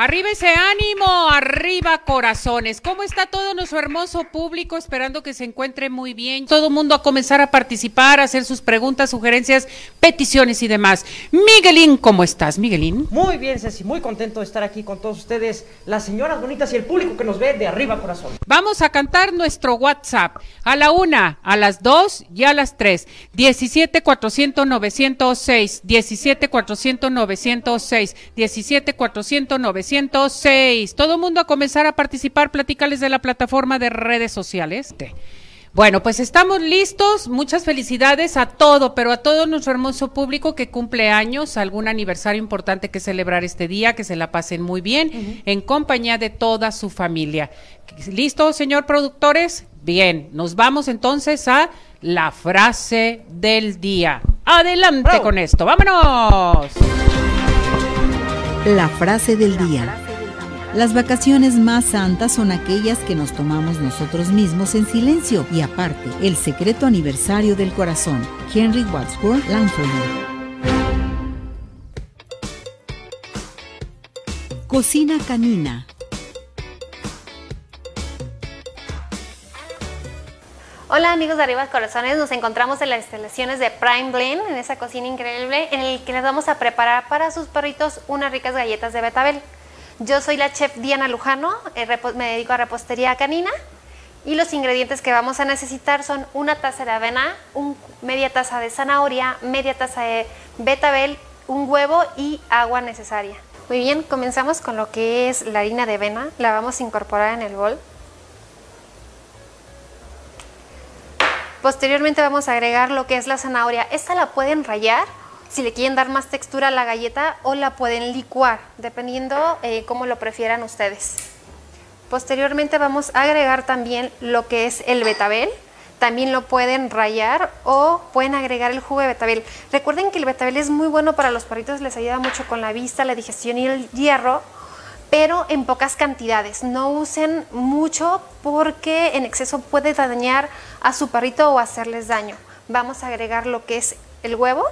Arriba ese ánimo, arriba corazones. ¿Cómo está todo nuestro hermoso público? Esperando que se encuentre muy bien. Todo mundo a comenzar a participar, a hacer sus preguntas, sugerencias, peticiones y demás. Miguelín, ¿cómo estás, Miguelín? Muy bien, Ceci, muy contento de estar aquí con todos ustedes, las señoras bonitas y el público que nos ve de arriba corazón. Vamos a cantar nuestro WhatsApp a la una, a las dos y a las tres. 17 400 906, 17 400 906, 17 400 906. 106. Todo mundo a comenzar a participar, platicales de la plataforma de redes sociales. Bueno, pues estamos listos. Muchas felicidades a todo, pero a todo nuestro hermoso público que cumple años, algún aniversario importante que celebrar este día, que se la pasen muy bien, en compañía de toda su familia. ¿Listo, señor productores? Bien, nos vamos entonces a la frase del día. Adelante con esto, vámonos. La frase del día. Las vacaciones más santas son aquellas que nos tomamos nosotros mismos en silencio y aparte, el secreto aniversario del corazón. Henry Wadsworth Langford. Cocina canina. Hola amigos de Arriba Corazones, nos encontramos en las instalaciones de Prime Blend, en esa cocina increíble en el que les vamos a preparar para sus perritos unas ricas galletas de betabel. Yo soy la chef Diana Lujano, eh, me dedico a repostería canina y los ingredientes que vamos a necesitar son una taza de avena, media taza de zanahoria, media taza de betabel, un huevo y agua necesaria. Muy bien, comenzamos con lo que es la harina de avena, la vamos a incorporar en el bol. Posteriormente vamos a agregar lo que es la zanahoria. Esta la pueden rayar si le quieren dar más textura a la galleta o la pueden licuar, dependiendo eh, cómo lo prefieran ustedes. Posteriormente vamos a agregar también lo que es el betabel. También lo pueden rayar o pueden agregar el jugo de betabel. Recuerden que el betabel es muy bueno para los perritos, les ayuda mucho con la vista, la digestión y el hierro pero en pocas cantidades. No usen mucho porque en exceso puede dañar a su perrito o hacerles daño. Vamos a agregar lo que es el huevo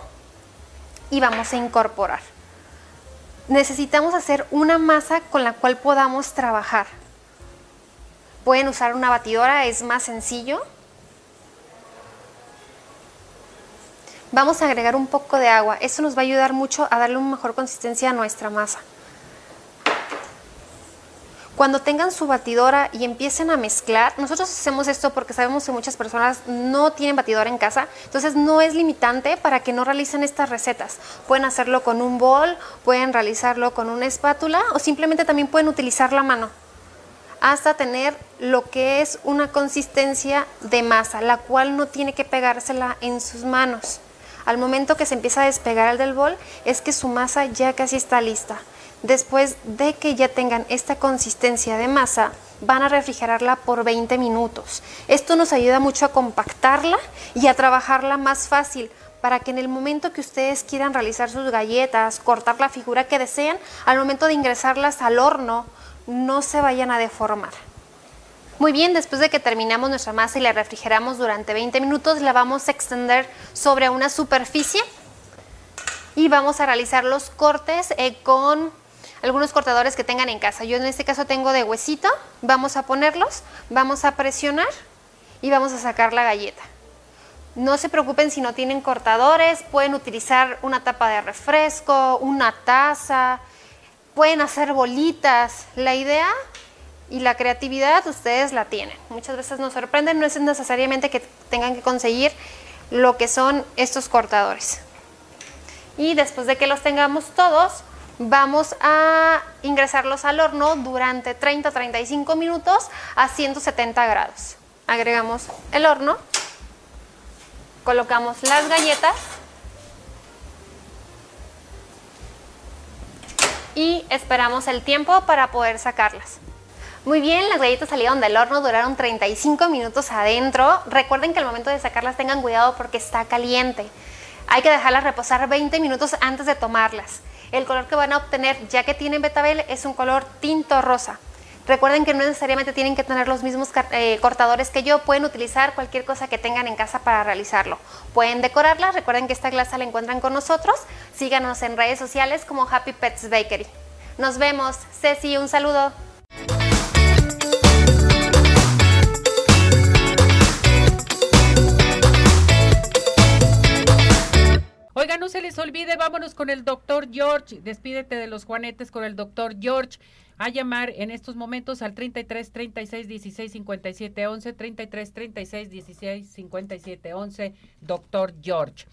y vamos a incorporar. Necesitamos hacer una masa con la cual podamos trabajar. Pueden usar una batidora, es más sencillo. Vamos a agregar un poco de agua. Esto nos va a ayudar mucho a darle una mejor consistencia a nuestra masa. Cuando tengan su batidora y empiecen a mezclar, nosotros hacemos esto porque sabemos que muchas personas no tienen batidora en casa, entonces no es limitante para que no realicen estas recetas. Pueden hacerlo con un bol, pueden realizarlo con una espátula o simplemente también pueden utilizar la mano hasta tener lo que es una consistencia de masa, la cual no tiene que pegársela en sus manos. Al momento que se empieza a despegar el del bol es que su masa ya casi está lista. Después de que ya tengan esta consistencia de masa, van a refrigerarla por 20 minutos. Esto nos ayuda mucho a compactarla y a trabajarla más fácil para que en el momento que ustedes quieran realizar sus galletas, cortar la figura que desean, al momento de ingresarlas al horno, no se vayan a deformar. Muy bien, después de que terminamos nuestra masa y la refrigeramos durante 20 minutos, la vamos a extender sobre una superficie y vamos a realizar los cortes eh, con algunos cortadores que tengan en casa. Yo en este caso tengo de huesito, vamos a ponerlos, vamos a presionar y vamos a sacar la galleta. No se preocupen si no tienen cortadores, pueden utilizar una tapa de refresco, una taza, pueden hacer bolitas. La idea y la creatividad ustedes la tienen. Muchas veces nos sorprenden, no es necesariamente que tengan que conseguir lo que son estos cortadores. Y después de que los tengamos todos, vamos a ingresarlos al horno durante 30 35 minutos a 170 grados. Agregamos el horno, colocamos las galletas y esperamos el tiempo para poder sacarlas. Muy bien, las galletas salieron del horno, duraron 35 minutos adentro. Recuerden que al momento de sacarlas tengan cuidado porque está caliente. Hay que dejarlas reposar 20 minutos antes de tomarlas. El color que van a obtener, ya que tienen betabel, es un color tinto rosa. Recuerden que no necesariamente tienen que tener los mismos eh, cortadores que yo, pueden utilizar cualquier cosa que tengan en casa para realizarlo. Pueden decorarla, recuerden que esta glasa la encuentran con nosotros. Síganos en redes sociales como Happy Pets Bakery. Nos vemos. Ceci, un saludo. Oiga, no se les olvide, vámonos con el doctor George. Despídete de los juanetes con el doctor George. A llamar en estos momentos al 33 36 16 57 11, 33 36 16 57 11, doctor George.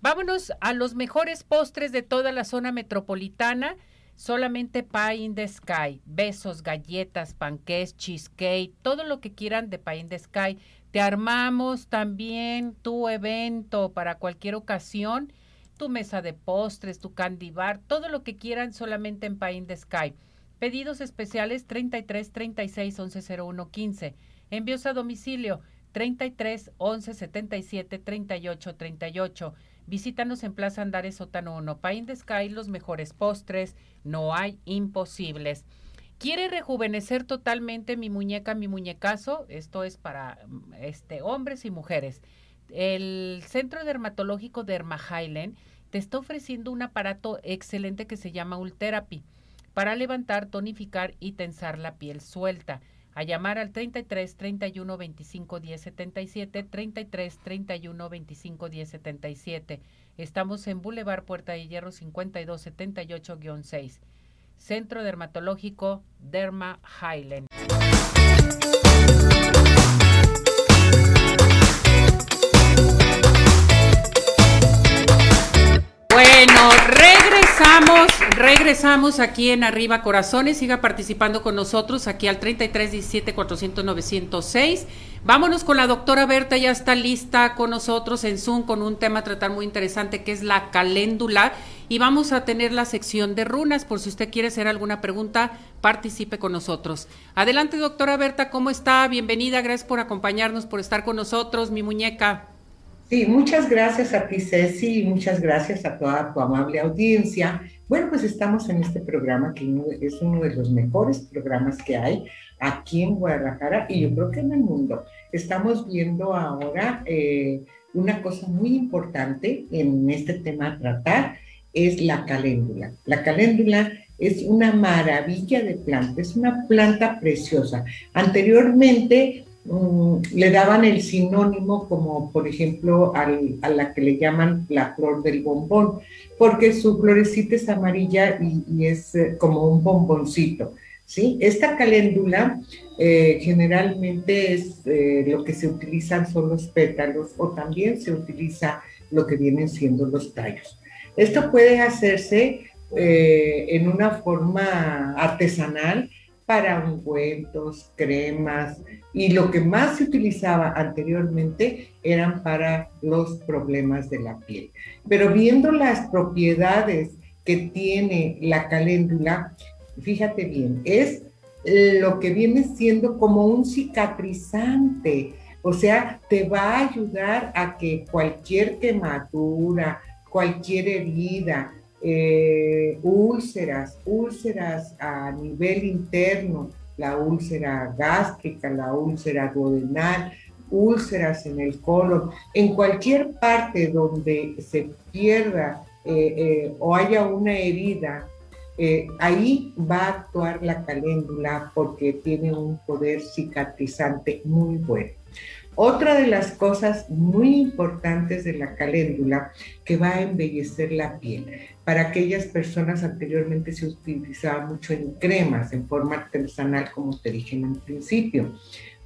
Vámonos a los mejores postres de toda la zona metropolitana. Solamente Pie in the Sky. Besos, galletas, panqués, cheesecake, todo lo que quieran de Pie in the Sky. Te armamos también tu evento para cualquier ocasión tu mesa de postres, tu candy bar, todo lo que quieran solamente en Pie in the Sky. Pedidos especiales 33 36 11 01 15. Envíos a domicilio 33 11 77 38 38. Visítanos en Plaza Andares Sótano 1. Pie in the Sky, los mejores postres, no hay imposibles. ¿Quiere rejuvenecer totalmente mi muñeca, mi muñecazo? Esto es para este, hombres y mujeres. El Centro Dermatológico Derma te está ofreciendo un aparato excelente que se llama Ultherapy para levantar, tonificar y tensar la piel suelta. A llamar al 33 31 25 10 77, 33 31 25 10 77. Estamos en Boulevard Puerta de Hierro 52 78-6. Centro Dermatológico Derma Highland. Bueno, regresamos, regresamos aquí en Arriba Corazones. Siga participando con nosotros aquí al 33 17 400 906. Vámonos con la doctora Berta, ya está lista con nosotros en Zoom con un tema a tratar muy interesante que es la caléndula. Y vamos a tener la sección de runas. Por si usted quiere hacer alguna pregunta, participe con nosotros. Adelante, doctora Berta, ¿cómo está? Bienvenida, gracias por acompañarnos, por estar con nosotros, mi muñeca. Sí, muchas gracias a ti, Ceci, y muchas gracias a toda tu amable audiencia. Bueno, pues estamos en este programa que es uno de los mejores programas que hay aquí en Guadalajara y yo creo que en el mundo. Estamos viendo ahora eh, una cosa muy importante en este tema a tratar, es la caléndula. La caléndula es una maravilla de planta, es una planta preciosa. Anteriormente Mm, le daban el sinónimo como, por ejemplo, a la que le llaman la flor del bombón, porque su florecita es amarilla y, es eh, como un bomboncito. ¿sí? Esta caléndula eh, generalmente es eh, lo que se utilizan son los pétalos o también se utiliza lo que vienen siendo los tallos. Esto puede hacerse en una forma artesanal para ungüentos, cremas, y lo que más se utilizaba anteriormente eran para los problemas de la piel. Pero viendo las propiedades que tiene la caléndula, fíjate bien, es lo que viene siendo como un cicatrizante, o sea, te va a ayudar a que cualquier quemadura, cualquier herida, eh, úlceras, úlceras a nivel interno, la úlcera gástrica, la úlcera duodenal, úlceras en el colon, en cualquier parte donde se pierda eh, eh, o haya una herida, ahí va a actuar la caléndula porque tiene un poder cicatrizante muy bueno. Otra de las cosas muy importantes de la caléndula que va a embellecer la piel. Para aquellas personas anteriormente se utilizaba mucho en cremas, en forma artesanal, como te dije en un principio.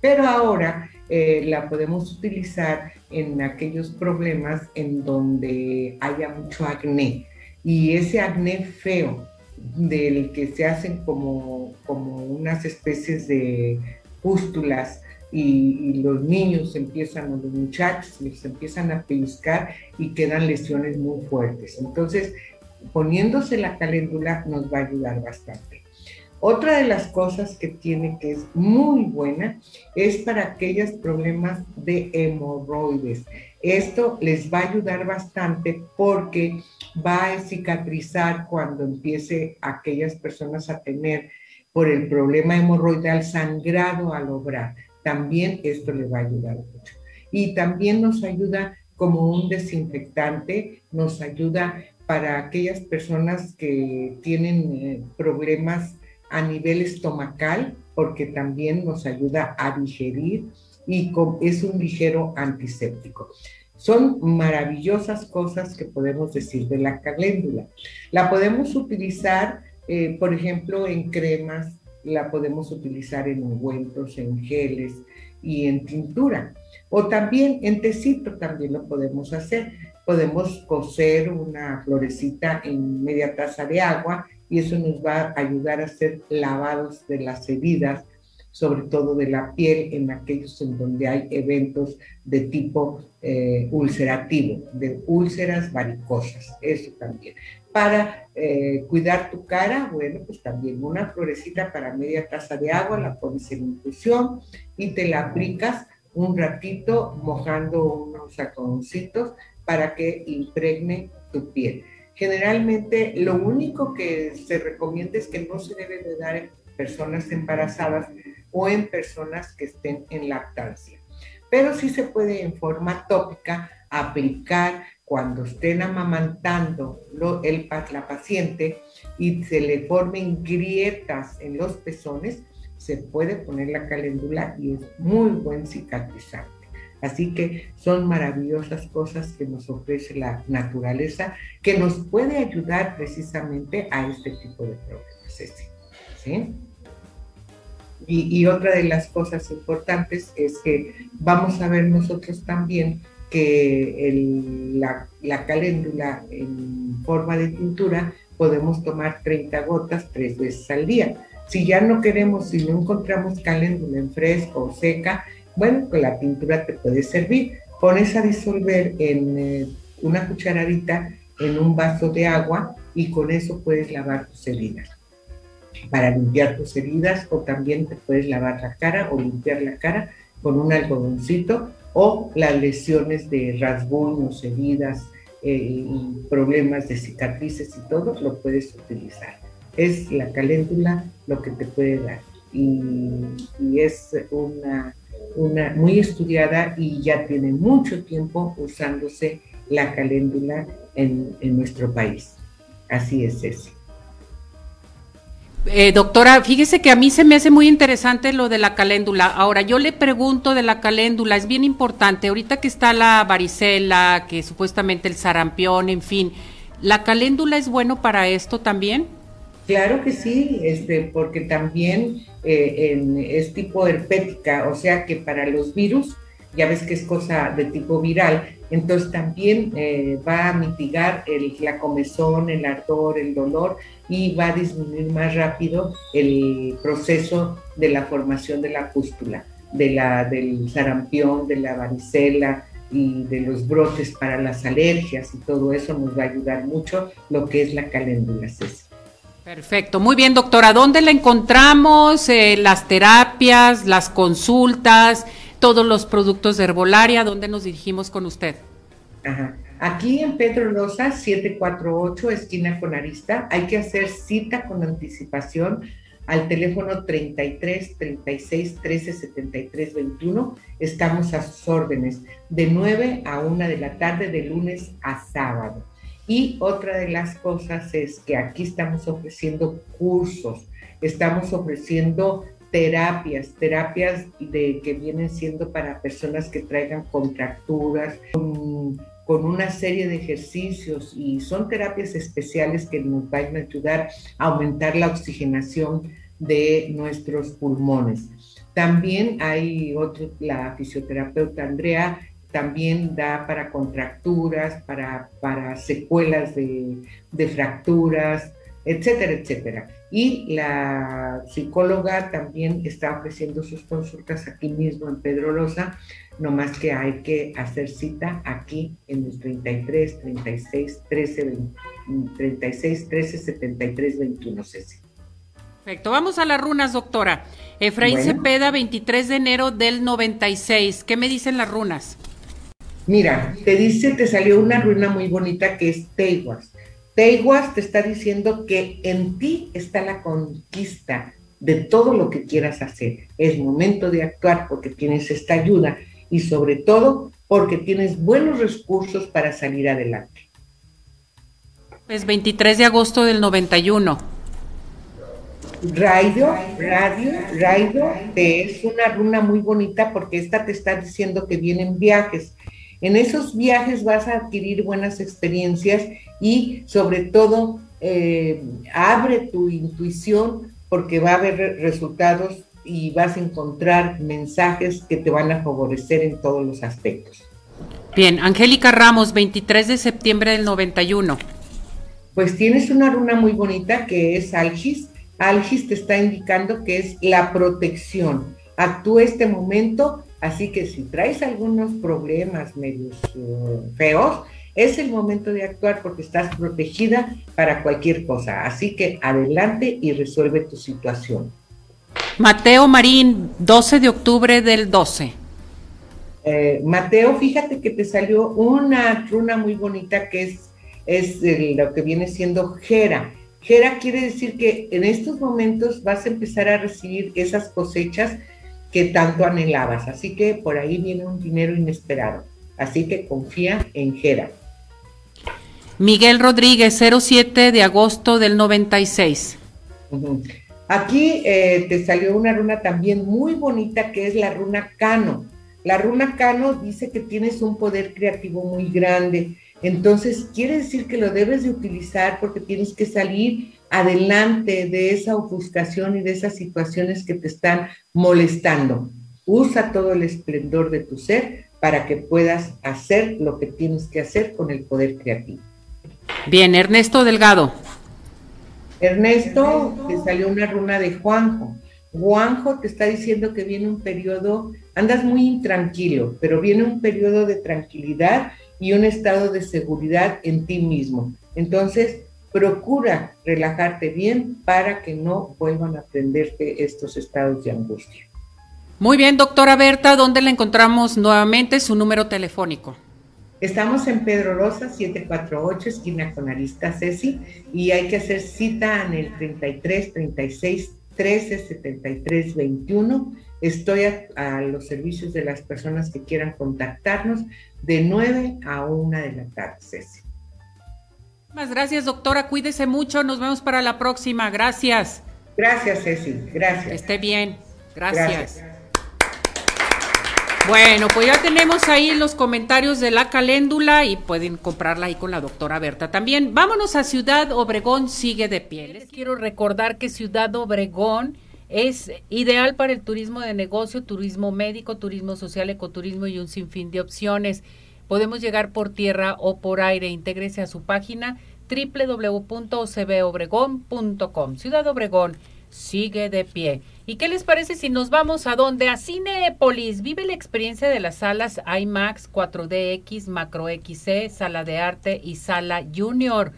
Pero ahora eh, la podemos utilizar en aquellos problemas en donde haya mucho acné. Y ese acné feo, del que se hacen como, como unas especies de pústulas y, los niños empiezan, o los muchachos, les empiezan a pellizcar y quedan lesiones muy fuertes. Entonces, poniéndose la caléndula nos va a ayudar bastante. Otra de las cosas que tiene que es muy buena es para aquellos problemas de hemorroides. Esto les va a ayudar bastante porque va a cicatrizar cuando empiece aquellas personas a tener por el problema hemorroidal sangrado al obrar. También esto le va a ayudar mucho. Y también nos ayuda como un desinfectante, nos ayuda para aquellas personas que tienen eh, problemas a nivel estomacal, porque también nos ayuda a digerir y es un ligero antiséptico. Son maravillosas cosas que podemos decir de la caléndula. La podemos utilizar, eh, por ejemplo, en cremas, la podemos utilizar en ungüentos, en geles y en tintura. O también en tecito también lo podemos hacer. Podemos cocer una florecita en media taza de agua y eso nos va a ayudar a hacer lavados de las heridas sobre todo de la piel en aquellos en donde hay eventos de tipo eh, ulcerativo, de úlceras varicosas, eso también. Para eh, cuidar tu cara, bueno, pues también una florecita para media taza de agua, la pones en infusión y te la aplicas un ratito mojando unos saconcitos para que impregne tu piel. Generalmente lo único que se recomienda es que no se debe de dar en personas embarazadas o en personas que estén en lactancia. Pero sí se puede en forma tópica aplicar cuando estén amamantando el, la paciente y se le formen grietas en los pezones, se puede poner la caléndula y es muy buen cicatrizante. Así que son maravillosas cosas que nos ofrece la naturaleza, que nos puede ayudar precisamente a este tipo de problemas. ¿sí? Y, otra de las cosas importantes es que vamos a ver nosotros también que la, la, caléndula en forma de tintura podemos tomar 30 gotas tres veces al día. Si ya no queremos, si no encontramos caléndula en fresco o seca, bueno, pues la tintura te puede servir. Pones a disolver en eh, una cucharadita en un vaso de agua y con eso puedes lavar tus heridas para limpiar tus heridas o también te puedes lavar la cara o limpiar la cara con un algodoncito o las lesiones de rasguños, heridas, eh, problemas de cicatrices y todo, lo puedes utilizar. Es la caléndula lo que te puede dar y, es una, una muy estudiada y ya tiene mucho tiempo usándose la caléndula en, en nuestro país. Así es eso. Eh, doctora, fíjese que a mí se me hace muy interesante lo de la caléndula. Ahora, yo le pregunto de la caléndula, es bien importante, ahorita que está la varicela, que supuestamente el sarampión, en fin, ¿la caléndula es bueno para esto también? Claro que sí, este, porque también eh, es tipo herpética, o sea que para los virus ya ves que es cosa de tipo viral, entonces también eh, va a mitigar el, la comezón, el ardor, el dolor y va a disminuir más rápido el proceso de la formación de la pústula, de la, del sarampión, de la varicela y de los brotes para las alergias y todo eso nos va a ayudar mucho lo que es la caléndula Perfecto, muy bien doctora, ¿dónde la encontramos? Eh, las terapias, las consultas, todos los productos de herbolaria, ¿dónde nos dirigimos con usted? Aquí en Pedro Rosa, 748, esquina con Arista, hay que hacer cita con anticipación al teléfono 33 36 13 73 21. Estamos a sus órdenes de 9 a 1 de la tarde de lunes a sábado. Y otra de las cosas es que aquí estamos ofreciendo cursos, estamos ofreciendo terapias, terapias de, que vienen siendo para personas que traigan contracturas, con, una serie de ejercicios y son terapias especiales que nos van a ayudar a aumentar la oxigenación de nuestros pulmones. También hay otro, la fisioterapeuta Andrea también da para contracturas, para, para secuelas de, de fracturas, etcétera, etcétera. Y la psicóloga también está ofreciendo sus consultas aquí mismo en Pedro Rosa, más que hay que hacer cita aquí en el 33 36 13 36 13 73 21 Ceci. Perfecto, vamos a las runas, doctora. Efraín Cepeda, 23 de enero del 96. ¿Qué me dicen las runas? Mira, te dice, te salió una runa muy bonita que es Teiguas. Teiguas te está diciendo que en ti está la conquista de todo lo que quieras hacer. Es momento de actuar porque tienes esta ayuda y sobre todo porque tienes buenos recursos para salir adelante. Es 23 de agosto del 91. Radio, radio, radio, te es una runa muy bonita porque esta te está diciendo que vienen viajes. En esos viajes vas a adquirir buenas experiencias y sobre todo eh, abre tu intuición porque va a haber resultados y vas a encontrar mensajes que te van a favorecer en todos los aspectos. Bien, Angélica Ramos, 23 de septiembre del 91. Pues tienes una runa muy bonita que es Algis. Algis te está indicando que es la protección. Actúa este momento, así que si traes algunos problemas medios uh, feos, es el momento de actuar porque estás protegida para cualquier cosa. Así que adelante y resuelve tu situación. Mateo Marín, 12 de octubre del 12. Eh, Mateo, fíjate que te salió una runa muy bonita que es, es lo que viene siendo Jera. Jera quiere decir que en estos momentos vas a empezar a recibir esas cosechas que tanto anhelabas. Así que por ahí viene un dinero inesperado. Así que confía en Jera. Miguel Rodríguez, 07 de agosto del 96. Aquí eh, te salió una runa también muy bonita que es la runa Cano. La runa Cano dice que tienes un poder creativo muy grande. Entonces, quiere decir que lo debes de utilizar porque tienes que salir adelante de esa ofuscación y de esas situaciones que te están molestando. Usa todo el esplendor de tu ser para que puedas hacer lo que tienes que hacer con el poder creativo. Bien, Ernesto Delgado. Ernesto, te salió una runa de Juanjo. Juanjo te está diciendo que viene un periodo, andas muy intranquilo, pero viene un periodo de tranquilidad y un estado de seguridad en ti mismo. Entonces, procura relajarte bien para que no vuelvan a prenderte estos estados de angustia. Muy bien, doctora Berta, ¿dónde la encontramos nuevamente? Su número telefónico. Estamos en Pedro Rosa, 748, esquina con Arista Ceci, y hay que hacer cita en el 33 36 13 73 21. Estoy a, los servicios de las personas que quieran contactarnos de 9 a 1 de la tarde, Ceci. Muchas gracias, doctora. Cuídese mucho. Nos vemos para la próxima. Gracias. Gracias, Ceci. Gracias. Que esté bien. Gracias. Bueno, pues ya tenemos ahí los comentarios de la caléndula y pueden comprarla ahí con la doctora Berta también. Vámonos a Ciudad Obregón, sigue de pie. Les quiero recordar que Ciudad Obregón es ideal para el turismo de negocio, turismo médico, turismo social, ecoturismo y un sinfín de opciones. Podemos llegar por tierra o por aire. Intégrese a su página www.ocbobregón.com. Ciudad Obregón sigue de pie. ¿Y qué les parece si nos vamos a dónde? A Cinepolis. Vive la experiencia de las salas IMAX, 4DX, Macro XC, Sala de Arte y Sala Junior,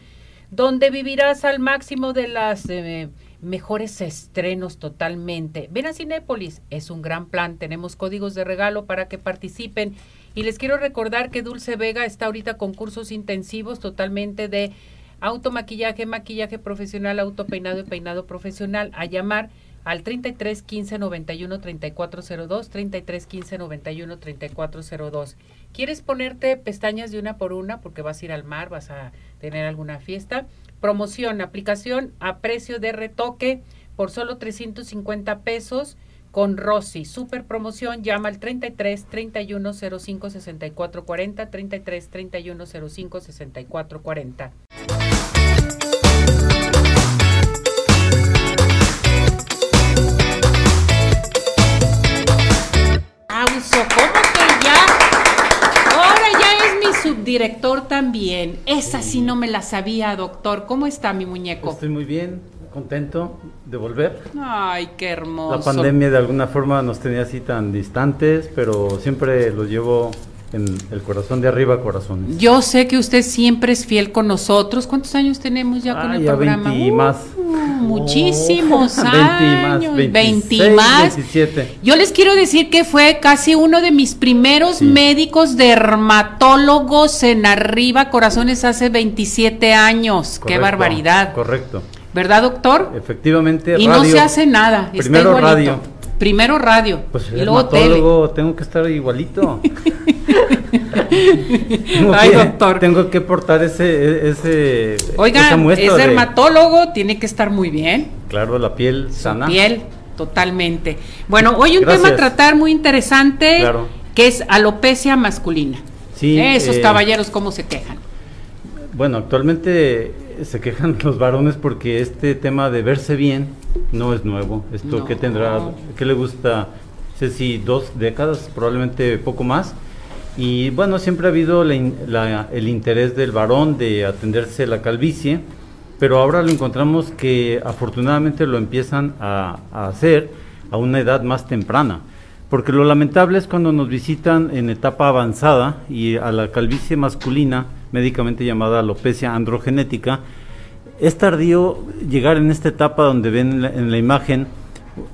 donde vivirás al máximo de las eh, mejores estrenos totalmente. Ven a Cinépolis, es un gran plan. Tenemos códigos de regalo para que participen. Y les quiero recordar que Dulce Vega está ahorita con cursos intensivos totalmente de automaquillaje, maquillaje profesional, autopeinado y peinado profesional. A llamar al 33 15 91 3402, 33 15 91 3402. ¿Quieres ponerte pestañas de una por una porque vas a ir al mar, vas a tener alguna fiesta? Promoción, aplicación a precio de retoque por solo 350 pesos con Rosy. Super promoción, llama al 33 31 05 64 40, 33 31 05 64 40. ¿cómo que ya? Ahora ya es mi subdirector también. Esa sí no me la sabía, doctor. ¿Cómo está mi muñeco? Estoy muy bien, contento de volver. Ay, qué hermoso. La pandemia de alguna forma nos tenía así tan distantes, pero siempre lo llevo en el corazón de arriba, corazones. Yo sé que usted siempre es fiel con nosotros. ¿Cuántos años tenemos ya con ah, el ya programa? 20 y más. Uh, muchísimos años. 20 y más. 27. Yo les quiero decir que fue casi uno de mis primeros médicos dermatólogos en arriba, corazones, hace 27 años. Qué barbaridad. Correcto. ¿Verdad, doctor? Efectivamente, y no se hace nada. Primero radio. Primero radio. Pues el y luego tengo que estar igualito. Ay, doctor. Tengo que portar ese, ese Oiga, es dermatólogo, tiene que estar muy bien. Claro, la piel sana. piel, totalmente. Bueno, hoy un tema a tratar muy interesante, que es alopecia masculina. Sí. Esos eh, caballeros, ¿cómo se quejan? Bueno, actualmente se quejan los varones porque este tema de verse bien no es nuevo. Esto que tendrá, que le gusta, sé si dos décadas, probablemente poco más. Y bueno, siempre ha habido el interés del varón de atenderse la calvicie, pero ahora lo encontramos que afortunadamente lo empiezan a, a hacer a una edad más temprana. Porque lo lamentable es cuando nos visitan en etapa avanzada y a la calvicie masculina, médicamente llamada alopecia androgenética, es tardío llegar en esta etapa donde ven en la, imagen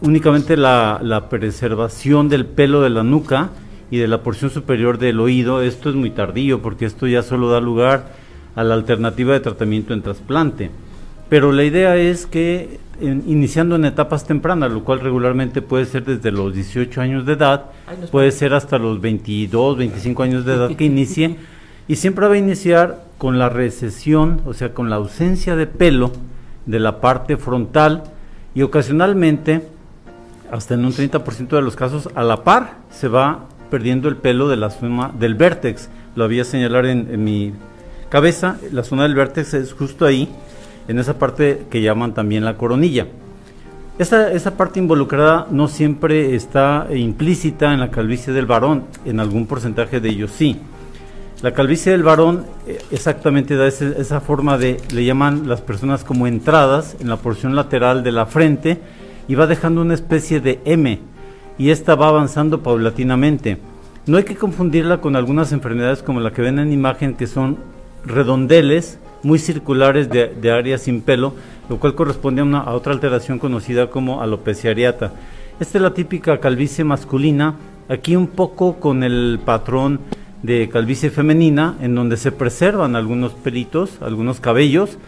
únicamente la, preservación del pelo de la nuca y de la porción superior del oído. Esto es muy tardío porque esto ya solo da lugar a la alternativa de tratamiento en trasplante. Pero la idea es que iniciando en etapas tempranas, lo cual regularmente puede ser desde los 18 años de edad, puede ser hasta los 22, 25 años de edad que inicie, y siempre va a iniciar con la recesión, o sea, con la ausencia de pelo de la parte frontal y ocasionalmente, hasta en un 30% de los casos, a la par se va perdiendo el pelo de la zona del vértex. Lo había señalar en, mi cabeza, la zona del vértex es justo ahí, en esa parte que llaman también la coronilla. Esa, esa, parte involucrada no siempre está implícita en la calvicie del varón, en algún porcentaje de ellos sí. La calvicie del varón eh, exactamente da esa forma de, le llaman las personas como entradas en la porción lateral de la frente y va dejando una especie de M y esta va avanzando paulatinamente. No hay que confundirla con algunas enfermedades como la que ven en imagen que son redondeles muy circulares de, área sin pelo, lo cual corresponde a, una, a otra alteración conocida como alopecia areata. Esta es la típica calvicie masculina, aquí un poco con el patrón de calvicie femenina, en donde se preservan algunos pelitos, algunos cabellos,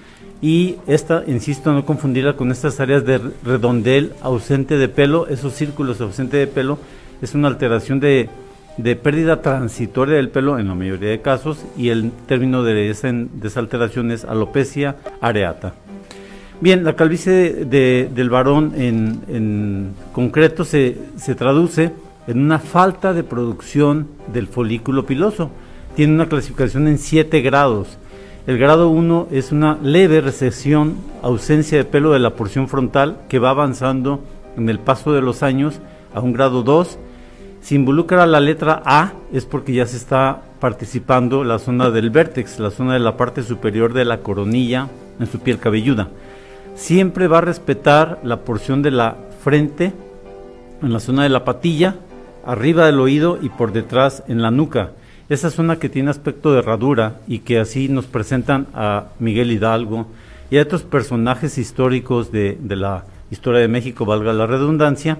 y esta, insisto, no confundirla con estas áreas de redondel ausente de pelo, esos círculos ausente de pelo, es una alteración de, de pérdida transitoria del pelo en la mayoría de casos, y el término de esa, de alteración es alopecia areata. Bien, la calvicie de, del varón en, en concreto se, se traduce en una falta de producción del folículo piloso. Tiene una clasificación en 7 grados. El grado 1 es una leve recesión, ausencia de pelo de la porción frontal que va avanzando en el paso de los años a un grado 2. Si involucra la letra A es porque ya se está participando la zona del vértex, la zona de la parte superior de la coronilla en su piel cabelluda. Siempre va a respetar la porción de la frente en la zona de la patilla arriba del oído y por detrás en la nuca. Esa zona que tiene aspecto de herradura y que así nos presentan a Miguel Hidalgo y a otros personajes históricos de, la historia de México, valga la redundancia,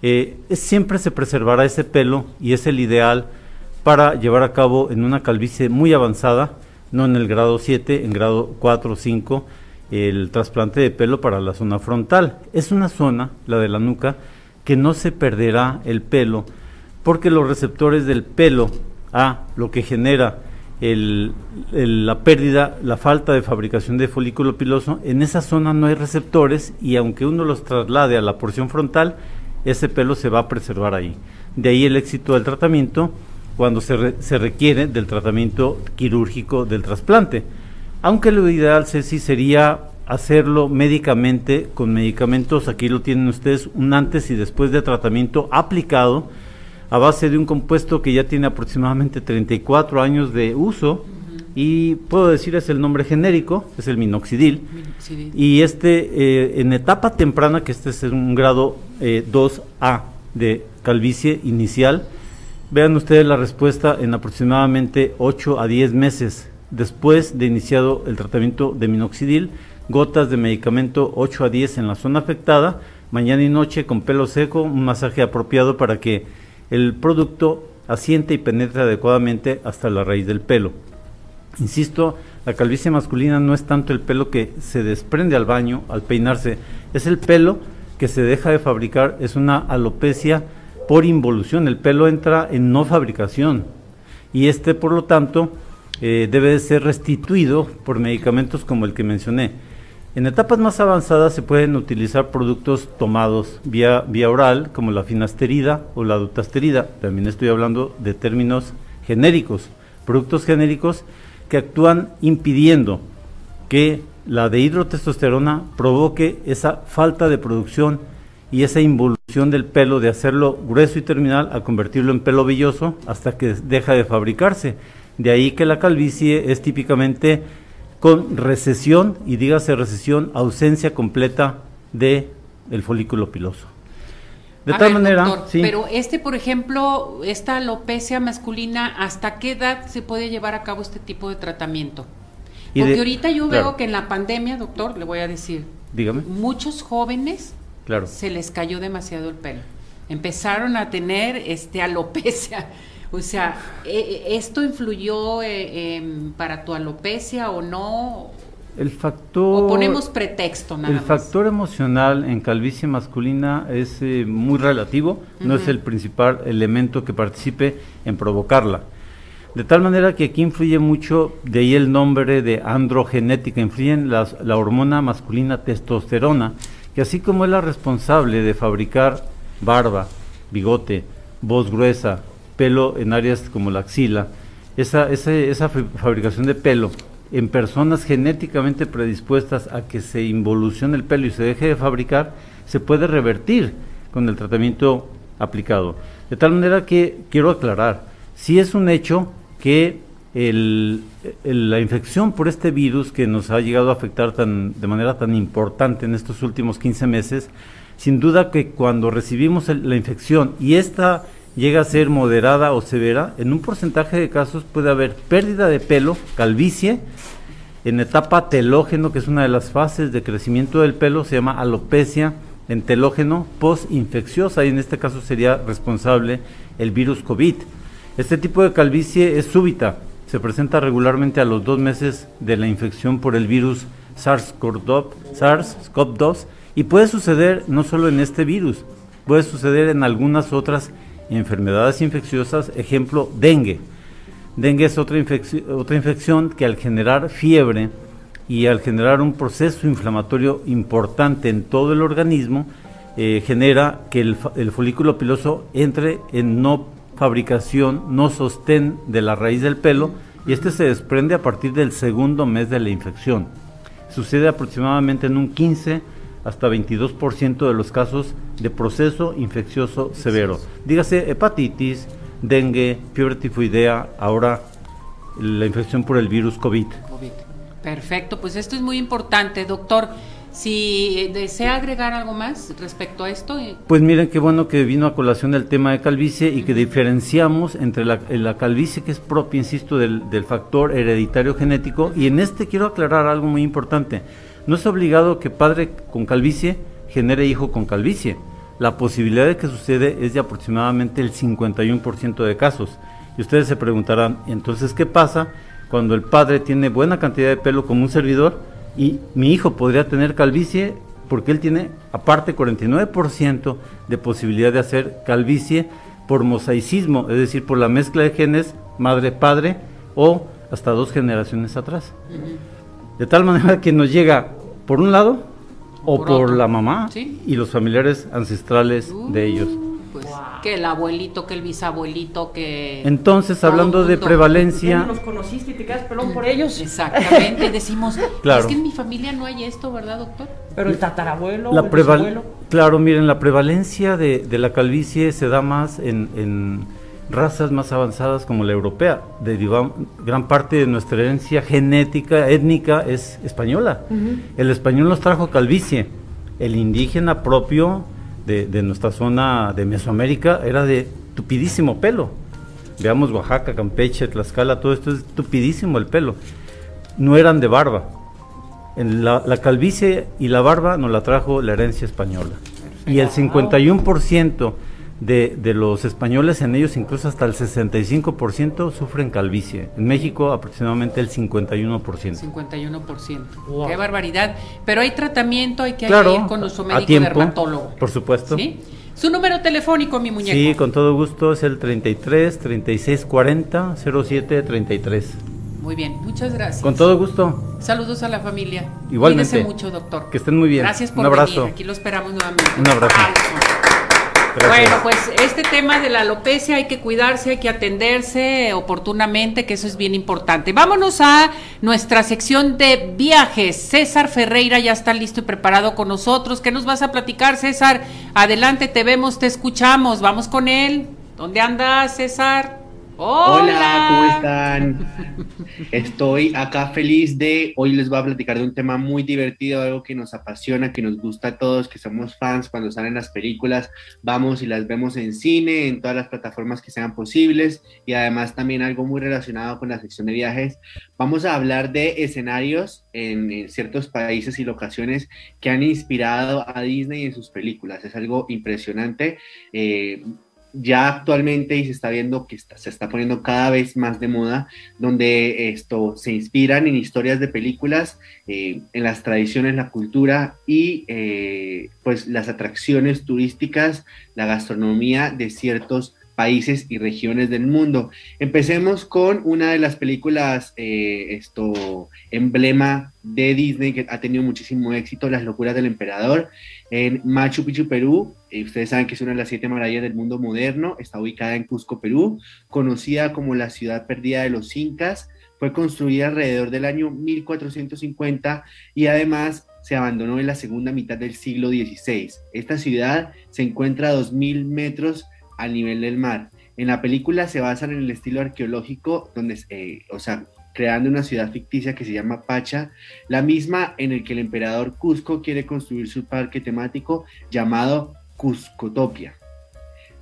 eh, siempre se preservará ese pelo y es el ideal para llevar a cabo en una calvicie muy avanzada, no en el grado 7, en grado 4 o 5, el trasplante de pelo para la zona frontal. Es una zona, la de la nuca, que no se perderá el pelo, porque los receptores del pelo, A, lo que genera la pérdida, la falta de fabricación de folículo piloso, en esa zona no hay receptores y aunque uno los traslade a la porción frontal, ese pelo se va a preservar ahí. De ahí el éxito del tratamiento cuando se, se requiere del tratamiento quirúrgico del trasplante. Aunque lo ideal, Ceci, sería hacerlo médicamente con medicamentos, aquí lo tienen ustedes, un antes y después de tratamiento aplicado a base de un compuesto que ya tiene aproximadamente 34 años de uso. Y puedo decir es el nombre genérico, es el minoxidil, y este eh, en etapa temprana, que este es un grado 2A eh, de calvicie inicial, vean ustedes la respuesta en aproximadamente 8 a 10 meses después de iniciado el tratamiento de minoxidil, gotas de medicamento 8 a 10 en la zona afectada, mañana y noche con pelo seco, un masaje apropiado para que el producto asiente y penetre adecuadamente hasta la raíz del pelo. Insisto, La calvicie masculina no es tanto el pelo que se desprende al baño, al peinarse, es el pelo que se deja de fabricar, es una alopecia por involución. El pelo entra en no fabricación y este, por lo tanto, eh, debe de ser restituido por medicamentos como el que mencioné. En etapas más avanzadas se pueden utilizar productos tomados vía, vía oral, como la finasterida o la dutasterida. También estoy hablando de términos genéricos, productos genéricos que actúan impidiendo que la dehidrotestosterona provoque esa falta de producción y esa involución del pelo de hacerlo grueso y terminal a convertirlo en pelo velloso hasta que deja de fabricarse. De ahí que la calvicie es típicamente con recesión, y dígase recesión, ausencia completa de el folículo piloso. De tal manera, pero este, por ejemplo, esta alopecia masculina, ¿hasta qué edad se puede llevar a cabo este tipo de tratamiento? Porque ahorita yo veo que en la pandemia, doctor, le voy a decir, dígame, muchos jóvenes claro. se les cayó demasiado el pelo. Empezaron a tener este alopecia o sea, e, e, ¿esto influyó eh, para tu alopecia o no? El factor. O ponemos pretexto nada El factor emocional en calvicie masculina es eh, muy relativo, no es el principal elemento que participe en provocarla. De tal manera que aquí influye mucho, de ahí el nombre de androgenética, influye las, la hormona masculina testosterona, que así como es la responsable de fabricar barba, bigote, voz gruesa, pelo en áreas como la axila, esa, esa, fabricación de pelo en personas genéticamente predispuestas a que se involucione el pelo y se deje de fabricar, se puede revertir con el tratamiento aplicado. De tal manera que quiero aclarar, si es un hecho que la infección por este virus que nos ha llegado a afectar tan, de manera tan importante en estos últimos 15 meses, sin duda que cuando recibimos la infección y esta llega a ser moderada o severa, en un porcentaje de casos puede haber pérdida de pelo, calvicie, en etapa telógeno, que es una de las fases de crecimiento del pelo, se llama alopecia en telógeno postinfecciosa y en este caso sería responsable el virus COVID. Este tipo de calvicie es súbita, se presenta regularmente a los dos meses de la infección por el virus SARS-CoV-2 y puede suceder no solo en este virus, puede suceder en algunas otras enfermedades infecciosas, ejemplo, dengue. Dengue es otra, infección que al generar fiebre y al generar un proceso inflamatorio importante en todo el organismo, eh, genera que el, el folículo piloso entre en no fabricación, no sostén de la raíz del pelo y este se desprende a partir del segundo mes de la infección. Sucede aproximadamente en un 15 hasta 22% de los casos de proceso infeccioso severo. Dígase hepatitis, dengue, fiebre tifoidea, ahora la infección por el virus COVID. COVID. Perfecto, pues esto es muy importante, doctor. Si desea agregar algo más respecto a esto. Eh. Pues miren qué bueno que vino a colación el tema de calvicie y que diferenciamos entre la, la calvicie que es propia, insisto, del, del, factor hereditario genético. Y en este quiero aclarar algo muy importante. No es obligado que padre con calvicie genere hijo con calvicie. La posibilidad de que sucede es de aproximadamente el 51% de casos. Y ustedes se preguntarán, entonces, ¿qué pasa cuando el padre tiene buena cantidad de pelo como un servidor? y mi hijo podría tener calvicie porque él tiene aparte 49% de posibilidad de hacer calvicie por mosaicismo, es decir, por la mezcla de genes madre-padre o hasta dos generaciones atrás. De tal manera que nos llega por un lado o por, la mamá y los familiares ancestrales de ellos. que el abuelito, que el bisabuelito, que... Entonces, hablando de prevalencia... ¿No los conociste y te quedas pelón por ellos? Exactamente, decimos, es que en mi familia no hay esto, ¿verdad, doctor? Pero el tatarabuelo, la el bisabuelo... Claro, miren, la prevalencia de, de, la calvicie se da más en, en razas más avanzadas como la europea. gran parte de nuestra herencia genética, étnica, es española. El español nos trajo calvicie. El indígena propio de, nuestra zona de Mesoamérica era de tupidísimo pelo. Veamos Oaxaca, Campeche, Tlaxcala, todo esto es tupidísimo el pelo. No eran de barba. En la, calvicie y la barba nos la trajo la herencia española. Y el 51% de, de, los españoles, en ellos incluso hasta el 65% sufren calvicie. En México aproximadamente el 51%. 51%. Qué barbaridad. Pero hay tratamiento, hay que claro, ir con nuestro médico dermatólogo. Por supuesto. ¿Sí? Su número telefónico, mi muñeco. Sí, con todo gusto, es el 33 36 40 07 33. Muy bien, muchas gracias. Con todo gusto. Saludos a la familia. Igualmente. Cuídese mucho, doctor. Que estén muy bien. Gracias por Un abrazo. venir. Aquí lo esperamos nuevamente. Un abrazo. Bueno, pues este tema de la alopecia hay que cuidarse, hay que atenderse oportunamente, que eso es bien importante. Vámonos a nuestra sección de viajes. César Ferreira ya está listo y preparado con nosotros. ¿Qué nos vas a platicar, César? Adelante, te vemos, te escuchamos. Vamos con él. ¿Dónde andas, César? Hola. ¿cómo están? Estoy acá feliz de, hoy les voy a platicar de un tema muy divertido, algo que nos apasiona, que nos gusta a todos, que somos fans cuando salen las películas, vamos y las vemos en cine, en todas las plataformas que sean posibles y además también algo muy relacionado con la sección de viajes. Vamos a hablar de escenarios en, en ciertos países y locaciones que han inspirado a Disney en sus películas. Es algo impresionante. Eh, ya actualmente y se está viendo que se está poniendo cada vez más de moda, donde esto se inspiran en historias de películas, eh, en las tradiciones, la cultura y eh, pues las atracciones turísticas, la gastronomía de ciertos países y regiones del mundo. Empecemos con una de las películas, eh, esto, emblema de Disney que ha tenido muchísimo éxito, Las locuras del emperador, en Machu Picchu, Perú. Eh, ustedes saben que es una de las siete maravillas del mundo moderno, está ubicada en Cusco, Perú, conocida como la ciudad perdida de los incas. Fue construida alrededor del año 1450 y además se abandonó en la segunda mitad del siglo XVI. Esta ciudad se encuentra a 2.000 metros al nivel del mar. En la película se basan en el estilo arqueológico, donde, eh, o sea, creando una ciudad ficticia que se llama Pacha, la misma en el que el emperador Cusco quiere construir su parque temático llamado Cuscotopia.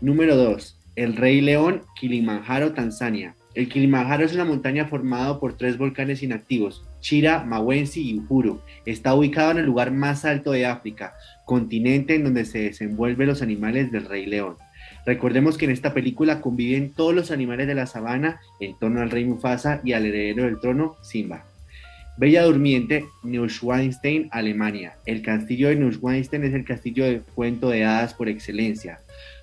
Número 2. El Rey León, Kilimanjaro, Tanzania. El Kilimanjaro es una montaña formada por tres volcanes inactivos, Chira, Mawensi y Uhuru. Está ubicado en el lugar más alto de África, continente en donde se desenvuelven los animales del Rey León. Recordemos que en esta película conviven todos los animales de la sabana en torno al rey Mufasa y al heredero del trono, Simba. Bella Durmiente, Neuschwanstein, Alemania. El castillo de Neuschwanstein es el castillo de cuento de hadas por excelencia.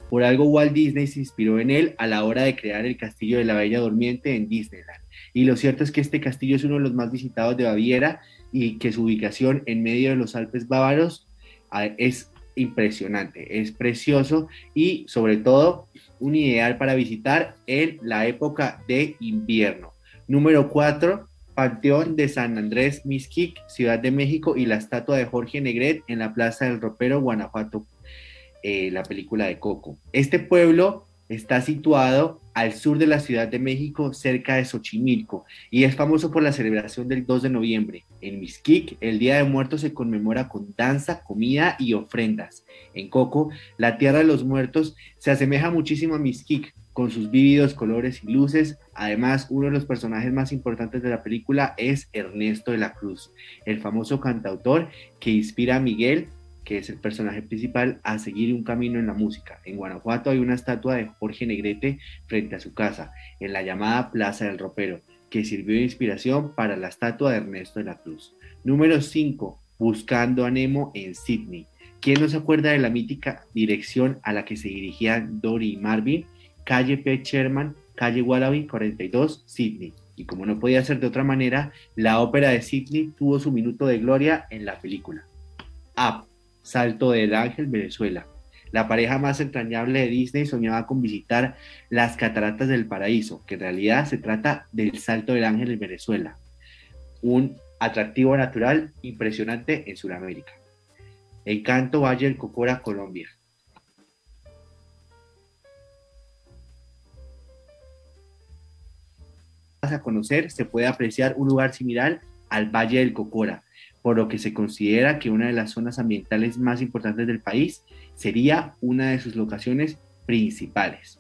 Por algo Walt Disney se inspiró en él a la hora de crear el castillo de la Bella Durmiente en Disneyland. Y lo cierto es que este castillo es uno de los más visitados de Baviera y que su ubicación en medio de los Alpes bávaros ah, es impresionante, es precioso y sobre todo un ideal para visitar en la época de invierno. Número 4, Panteón de San Andrés Mixquic, Ciudad de México y la estatua de Jorge Negret en la Plaza del Ropero, Guanajuato, eh, la película de Coco. Este pueblo está situado al sur de la Ciudad de México, cerca de Xochimilco, y es famoso por la celebración del 2 de noviembre. En Mixquic, el Día de Muertos se conmemora con danza, comida y ofrendas. En Coco, la Tierra de los Muertos se asemeja muchísimo a Mixquic, con sus vívidos colores y luces. Además, uno de los personajes más importantes de la película es Ernesto de la Cruz, el famoso cantautor que inspira a Miguel que es el personaje principal, a seguir un camino en la música. En Guanajuato hay una estatua de Jorge Negrete frente a su casa, en la llamada Plaza del Ropero, que sirvió de inspiración para la estatua de Ernesto de la Cruz. Número 5. Buscando a Nemo en Sydney. ¿Quién no se acuerda de la mítica dirección a la que se dirigían Dory y Marvin? Calle P. Sherman, calle Wallaby 42, Sydney. Y como no podía ser de otra manera, la ópera de Sydney tuvo su minuto de gloria en la película. Up. Salto del Ángel, Venezuela. La pareja más entrañable de Disney soñaba con visitar las cataratas del paraíso, que en realidad se trata del Salto del Ángel en Venezuela, un atractivo natural impresionante en Sudamérica. Encanto Valle del Cocora, Colombia. a conocer se puede apreciar un lugar similar al Valle del Cocora, por lo que se considera que una de las zonas ambientales más importantes del país sería una de sus locaciones principales.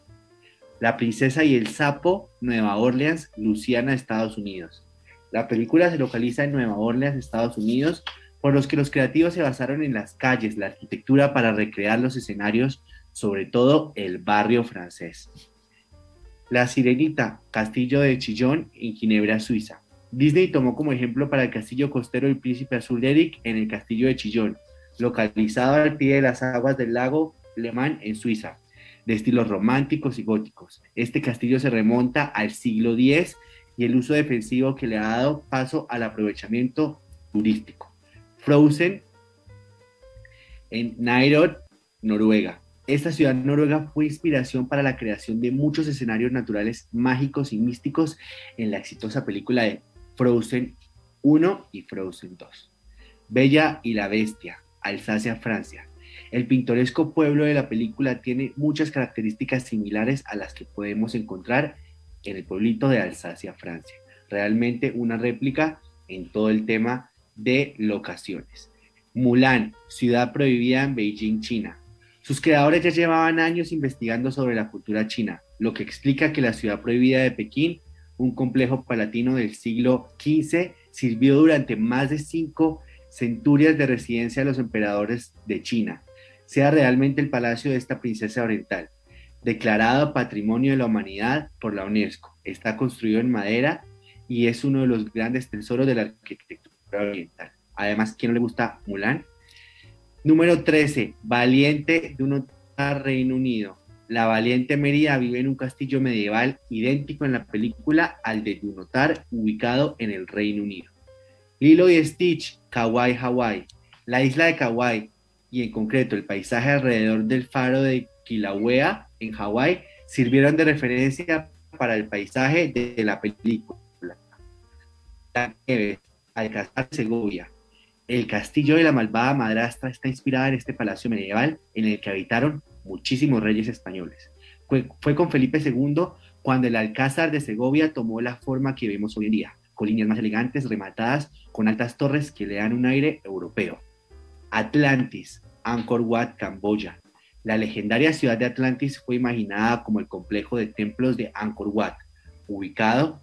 La princesa y el sapo, Nueva Orleans, Luciana, Estados Unidos. La película se localiza en Nueva Orleans, Estados Unidos, por los que los creativos se basaron en las calles, la arquitectura para recrear los escenarios sobre todo el barrio francés. La Sirenita, Castillo de Chillón, en Ginebra, Suiza. Disney tomó como ejemplo para el castillo costero El Príncipe Azul de Eric en el Castillo de Chillón, localizado al pie de las aguas del lago Le Mans en Suiza, de estilos románticos y góticos. Este castillo se remonta al siglo X y el uso defensivo que le ha dado paso al aprovechamiento turístico. Frozen en Nairod, Noruega. Esta ciudad noruega fue inspiración para la creación de muchos escenarios naturales mágicos y místicos en la exitosa película de Frozen 1 y Frozen 2. Bella y la Bestia, Alsacia, Francia. El pintoresco pueblo de la película tiene muchas características similares a las que podemos encontrar en el pueblito de Alsacia, Francia. Realmente una réplica en todo el tema de locaciones. Mulan, ciudad prohibida en Beijing, China. Sus creadores ya llevaban años investigando sobre la cultura china, lo que explica que la ciudad prohibida de Pekín un complejo palatino del siglo XV, sirvió durante más de cinco centurias de residencia de los emperadores de China, sea realmente el palacio de esta princesa oriental. Declarado Patrimonio de la Humanidad por la UNESCO, está construido en madera y es uno de los grandes tesoros de la arquitectura oriental. Además, ¿quién no le gusta Mulan? Número 13, Valiente de un Reino Unido. La valiente Mérida vive en un castillo medieval idéntico en la película al de Dunotar, ubicado en el Reino Unido. Lilo y Stitch, Kauai, Hawaii. La isla de Kauai y en concreto el paisaje alrededor del faro de Kilauea en Hawái sirvieron de referencia para el paisaje de la película. La nieve, Alcázar Segovia. El castillo de la malvada madrastra está inspirada en este palacio medieval en el que habitaron muchísimos reyes españoles. Fue, con Felipe II cuando el Alcázar de Segovia tomó la forma que vemos hoy en día, con líneas más elegantes rematadas con altas torres que le dan un aire europeo. Atlantis, Angkor Wat, Camboya. La legendaria ciudad de Atlantis fue imaginada como el complejo de templos de Angkor Wat, ubicado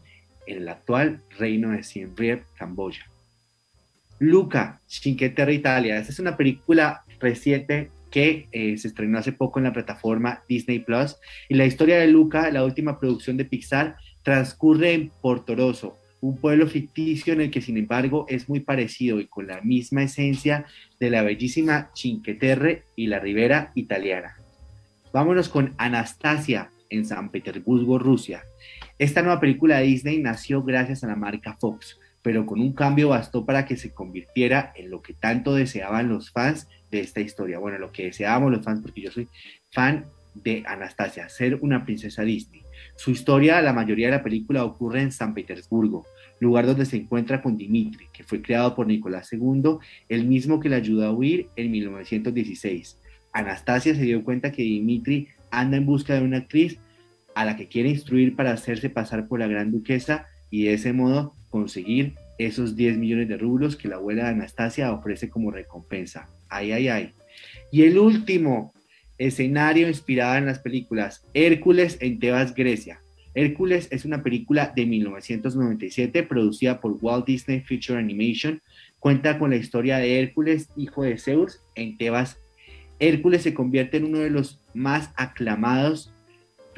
en el actual reino de Siem Reap, Camboya. Luca, Cinque Terre Italia. Esta es una película reciente que eh, se estrenó hace poco en la plataforma Disney Plus. Y la historia de Luca, la última producción de Pixar, transcurre en Portoroso, un pueblo ficticio en el que sin embargo es muy parecido y con la misma esencia de la bellísima Cinque Terre y la ribera italiana. Vámonos con Anastasia en San Petersburgo, Rusia. Esta nueva película de Disney nació gracias a la marca Fox, pero con un cambio bastó para que se convirtiera en lo que tanto deseaban los fans de esta historia. Bueno, lo que deseábamos los fans, porque yo soy fan de Anastasia, ser una princesa Disney. Su historia, la mayoría de la película ocurre en San Petersburgo, lugar donde se encuentra con Dimitri, que fue creado por Nicolás II, el mismo que le ayudó a huir en 1916. Anastasia se dio cuenta que Dimitri anda en busca de una actriz a la que quiere instruir para hacerse pasar por la gran duquesa y de ese modo conseguir esos 10 millones de rublos que la abuela de Anastasia ofrece como recompensa. Ay, ay, ay. Y el último escenario inspirado en las películas Hércules en Tebas, Grecia. Hércules es una película de 1997 producida por Walt Disney Feature Animation. Cuenta con la historia de Hércules, hijo de Zeus, en Tebas. Hércules se convierte en uno de los más aclamados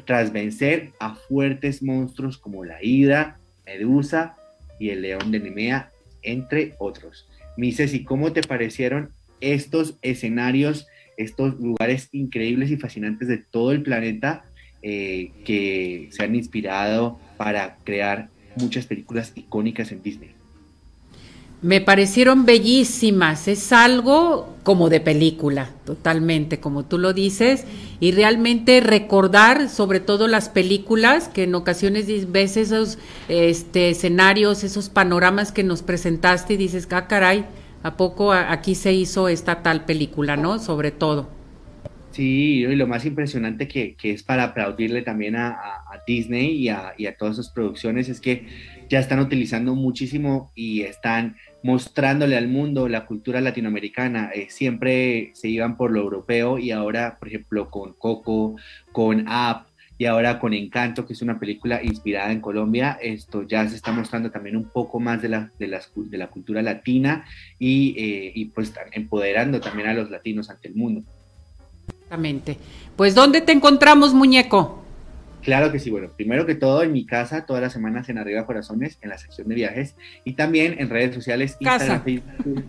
tras vencer a fuertes monstruos como la Hidra, Medusa y el León de Nemea, entre otros. Mises, ¿y cómo te parecieron estos escenarios, estos lugares increíbles y fascinantes de todo el planeta eh, que se han inspirado para crear muchas películas icónicas en Disney. Me parecieron bellísimas, es algo como de película, totalmente, como tú lo dices, y realmente recordar sobre todo las películas, que en ocasiones ves esos este, escenarios, esos panoramas que nos presentaste y dices, ah, caray, ¿A poco aquí se hizo esta tal película, no? Sobre todo. Sí, y lo más impresionante que, es para aplaudirle también a, Disney y a, todas sus producciones es que ya están utilizando muchísimo y están mostrándole al mundo la cultura latinoamericana. Eh, siempre se iban por lo europeo y ahora, por ejemplo, con Coco, con App, y ahora con Encanto, que es una película inspirada en Colombia, esto ya se está mostrando también un poco más de la, de de la cultura latina y, eh, y pues empoderando también a los latinos ante el mundo. Exactamente. Pues, ¿dónde te encontramos, muñeco? Claro que sí, bueno, primero que todo en mi casa, todas las semanas en Arriba Corazones, en la sección de viajes, y también en redes sociales, Instagram, Facebook,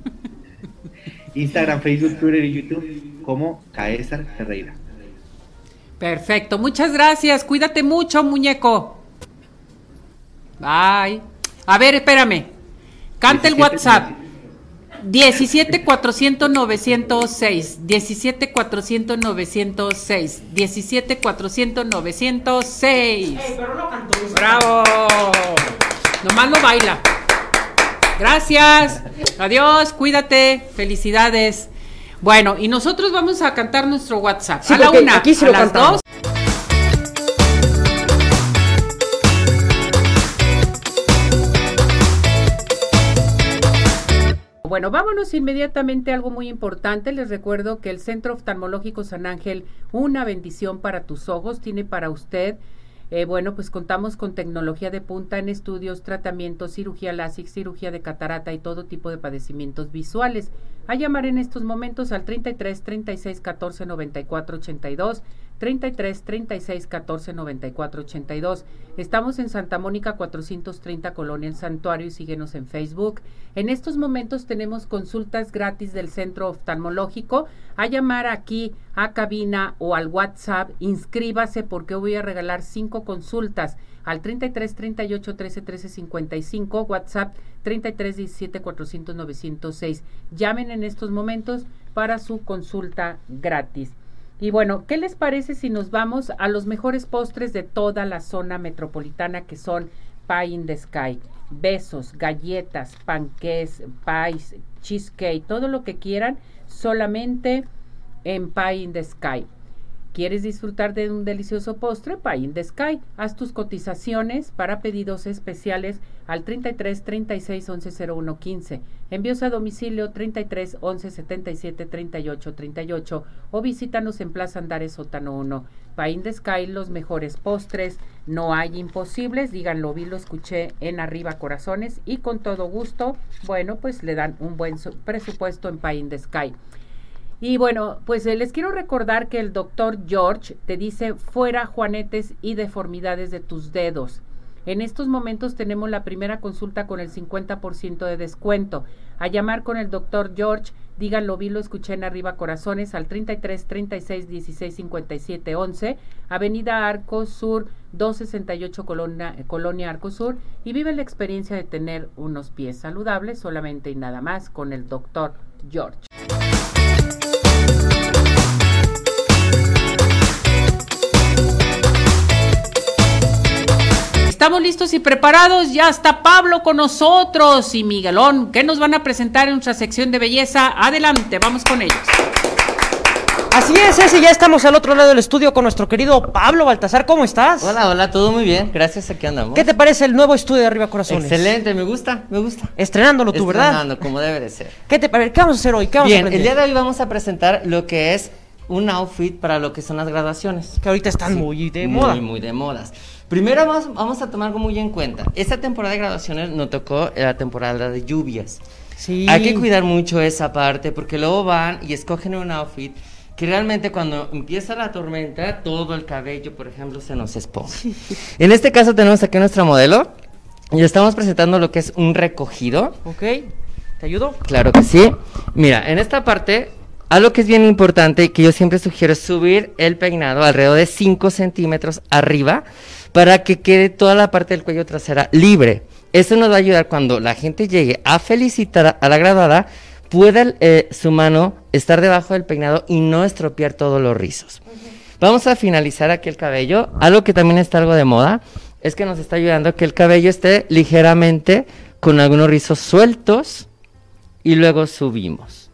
Instagram, Facebook, Twitter y YouTube, como Caesar Ferreira. Perfecto, muchas gracias, cuídate mucho, muñeco. Bye. A ver, espérame. Canta el WhatsApp. 17 400 906 17 400 906 17 400 906 pero no cantó bravo. Nomás no baila. Gracias. Adiós cuídate. Felicidades. Bueno y nosotros vamos a cantar nuestro WhatsApp. A la una aquí a las dos Bueno, vámonos inmediatamente a algo muy importante. Les recuerdo que el Centro Oftalmológico San Ángel, una bendición para tus ojos, tiene para usted eh, bueno, pues contamos con tecnología de punta en estudios, tratamientos, cirugía láser, cirugía de catarata y todo tipo de padecimientos visuales. A llamar en estos momentos al 33 36 14 94 82, 33 36 14 94 82. Estamos en Santa Mónica 430 Colonia El Santuario y síguenos en Facebook. En estos momentos tenemos consultas gratis del centro oftalmológico. A llamar aquí a cabina o al WhatsApp, inscríbase porque voy a regalar cinco consultas al 33 38 13 13 55, WhatsApp 33 17 400 906. Llamen en estos momentos para su consulta gratis. Y bueno, ¿qué les parece si nos vamos a los mejores postres de toda la zona metropolitana que son Pie in the Sky? Besos, galletas, panqués, pies, cheesecake, todo lo que quieran, solamente en Pie in the Sky. ¿Quieres disfrutar de un delicioso postre? Pie in the Sky. Haz tus cotizaciones para pedidos especiales al 33 36 11 01 15. Envíos a domicilio 33 11 77 38 38 o visítanos en Plaza Andares Sótano 1. Pie in the Sky, los mejores postres. No hay imposibles. Díganlo, vi, lo escuché en Arriba Corazones y con todo gusto, bueno, pues le dan un buen presupuesto en Pie in the Sky. Y bueno, pues eh, les quiero recordar que el doctor George te dice fuera juanetes y deformidades de tus dedos. En estos momentos tenemos la primera consulta con el 50% de descuento. A llamar con el doctor George, díganlo, vi, lo escuché en Arriba Corazones al 33 36 16 57 11, Avenida Arco Sur 268 Colonia, Colonia Arco Sur y vive la experiencia de tener unos pies saludables solamente y nada más con el doctor George. Estamos listos y preparados. Ya está Pablo con nosotros y Miguelón, que nos van a presentar en nuestra sección de belleza. Adelante, vamos con ellos. Así es, ese ya estamos al otro lado del estudio con nuestro querido Pablo Baltasar. ¿Cómo estás? Hola, hola, todo muy bien. Gracias, aquí andamos. ¿Qué te parece el nuevo estudio de Arriba Corazones? Excelente, me gusta, me gusta. Estrenándolo tú, ¿verdad? Estrenando, como debe de ser. ¿Qué, te, ¿Qué vamos a hacer hoy? ¿Qué vamos bien, el día de hoy vamos a presentar lo que es un outfit para lo que son las graduaciones. Que ahorita están muy de moda. Muy, muy de modas. Primero vamos, vamos a tomar algo muy en cuenta. Esta temporada de graduaciones nos tocó la temporada de lluvias. Sí. Hay que cuidar mucho esa parte porque luego van y escogen un outfit que realmente cuando empieza la tormenta, todo el cabello, por ejemplo, se nos esponja. En este caso tenemos aquí nuestra modelo y estamos presentando lo que es un recogido. Ok, ¿te ayudo? Claro que sí. Mira, en esta parte, algo que es bien importante y que yo siempre sugiero es subir el peinado alrededor de 5 centímetros arriba para que quede toda la parte del cuello trasera libre. Eso nos va a ayudar cuando la gente llegue a felicitar a la graduada, pueda eh, su mano estar debajo del peinado y no estropear todos los rizos. Vamos a finalizar aquí el cabello. Algo que también está algo de moda es que nos está ayudando a que el cabello esté ligeramente con algunos rizos sueltos y luego subimos.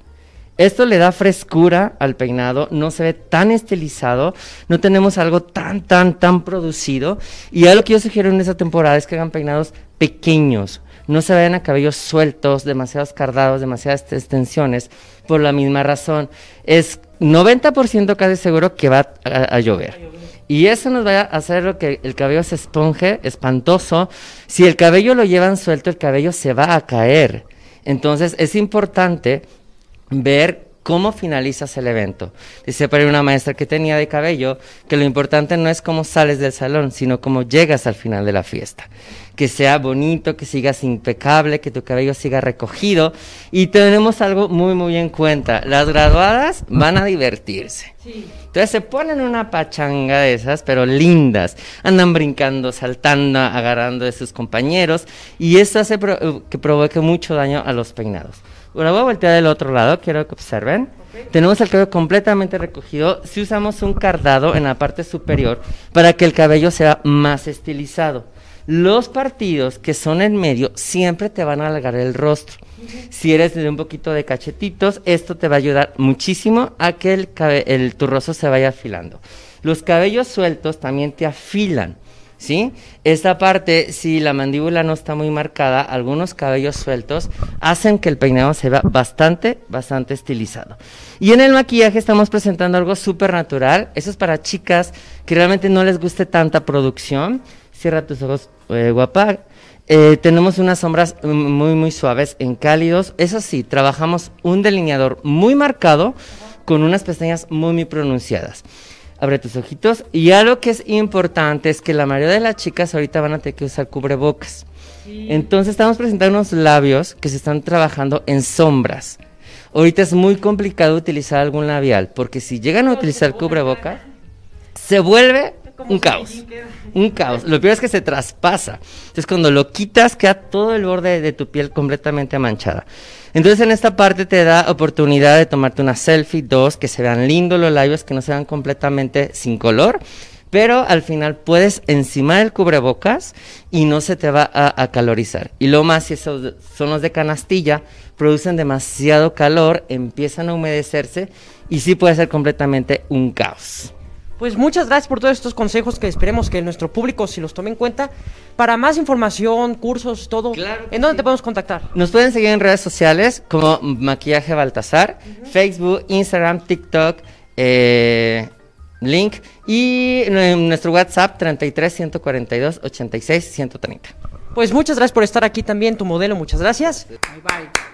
Esto le da frescura al peinado, no se ve tan estilizado, no tenemos algo tan, tan, tan producido. Y algo que yo sugiero en esta temporada es que hagan peinados pequeños, no se vayan a cabellos sueltos, demasiados cardados, demasiadas extensiones, por la misma razón. Es 90% casi seguro que va a, llover. Y eso nos va a hacer que el cabello se esponje, espantoso. Si el cabello lo llevan suelto, el cabello se va a caer. Entonces es importante ver cómo finalizas el evento. Dice para una maestra que tenía de cabello que lo importante no es cómo sales del salón, sino cómo llegas al final de la fiesta. Que sea bonito, que sigas impecable, que tu cabello siga recogido. Y tenemos algo muy, muy en cuenta. Las graduadas van a divertirse. Entonces se ponen una pachanga de esas, pero lindas. Andan brincando, saltando, agarrando de sus compañeros. Y eso hace que provoque mucho daño a los peinados. Ahora voy a voltear del otro lado, quiero que observen. Tenemos el cabello completamente recogido. Si usamos un cardado en la parte superior para que el cabello sea más estilizado. Los partidos que son en medio siempre te van a alargar el rostro. Si eres de un poquito de cachetitos, esto te va a ayudar muchísimo a que el, el tu rostro se vaya afilando. Los cabellos sueltos también te afilan. ¿Sí? Esta parte, si la mandíbula no está muy marcada, algunos cabellos sueltos hacen que el peinado se vea bastante, bastante estilizado. Y en el maquillaje estamos presentando algo súper natural. Eso es para chicas que realmente no les guste tanta producción. Cierra tus ojos, eh, guapa. Eh, tenemos unas sombras muy, muy suaves en cálidos. Eso sí, trabajamos un delineador muy marcado con unas pestañas muy, muy pronunciadas abre tus ojitos. Y algo que es importante es que la mayoría de las chicas ahorita van a tener que usar cubrebocas. Entonces estamos presentando unos labios que se están trabajando en sombras. Ahorita es muy complicado utilizar algún labial, porque si llegan a utilizar cubrebocas, se vuelve un caos. Un caos. Lo peor es que se traspasa. Entonces cuando lo quitas queda todo el borde de tu piel completamente manchada. Entonces en esta parte te da oportunidad de tomarte una selfie, dos, que se vean lindos los labios, que no se vean completamente sin color, pero al final puedes encima del cubrebocas y no se te va a, calorizar. Y lo más, si esos son los de canastilla, producen demasiado calor, empiezan a humedecerse y sí puede ser completamente un caos. Pues muchas gracias por todos estos consejos que esperemos que nuestro público si los tome en cuenta. Para más información, cursos, todo, ¿en dónde te podemos contactar? Nos pueden seguir en redes sociales como Maquillaje Baltasar, Facebook, Instagram, TikTok, eh, link y nuestro WhatsApp 33 142 86 130. Pues muchas gracias por estar aquí también, tu modelo, muchas gracias. Bye bye.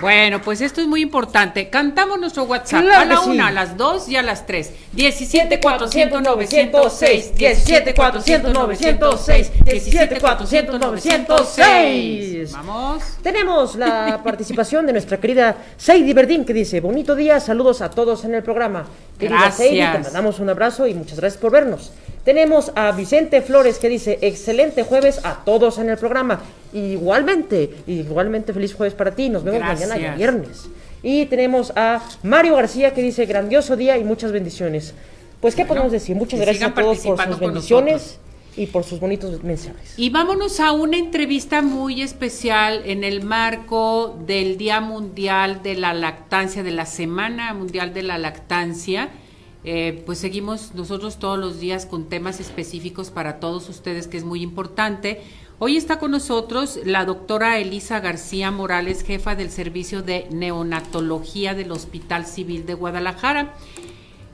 Bueno, pues esto es muy importante. Cantamos nuestro WhatsApp a la una, a las dos y a las tres. 17 400 906. 17 400 906. 17 400 906. Vamos. Tenemos la participación de nuestra querida Seidy Verdín que dice: Bonito día, saludos a todos en el programa. Querida gracias. te mandamos un abrazo y muchas gracias por vernos. Tenemos a Vicente Flores que dice, excelente jueves a todos en el programa. Igualmente, igualmente feliz jueves para ti. Nos vemos mañana viernes. Y tenemos a Mario García que dice, grandioso día y muchas bendiciones. Pues, ¿qué podemos decir? Muchas gracias a todos por sus bendiciones y por sus bonitos mensajes. Y vámonos a una entrevista muy especial en el marco del Día Mundial de la Lactancia, de la Semana Mundial de la Lactancia. Eh, pues seguimos nosotros todos los días con temas específicos para todos ustedes, que es muy importante. Hoy está con nosotros la doctora Elisa García Morales, jefa del Servicio de Neonatología del Hospital Civil de Guadalajara.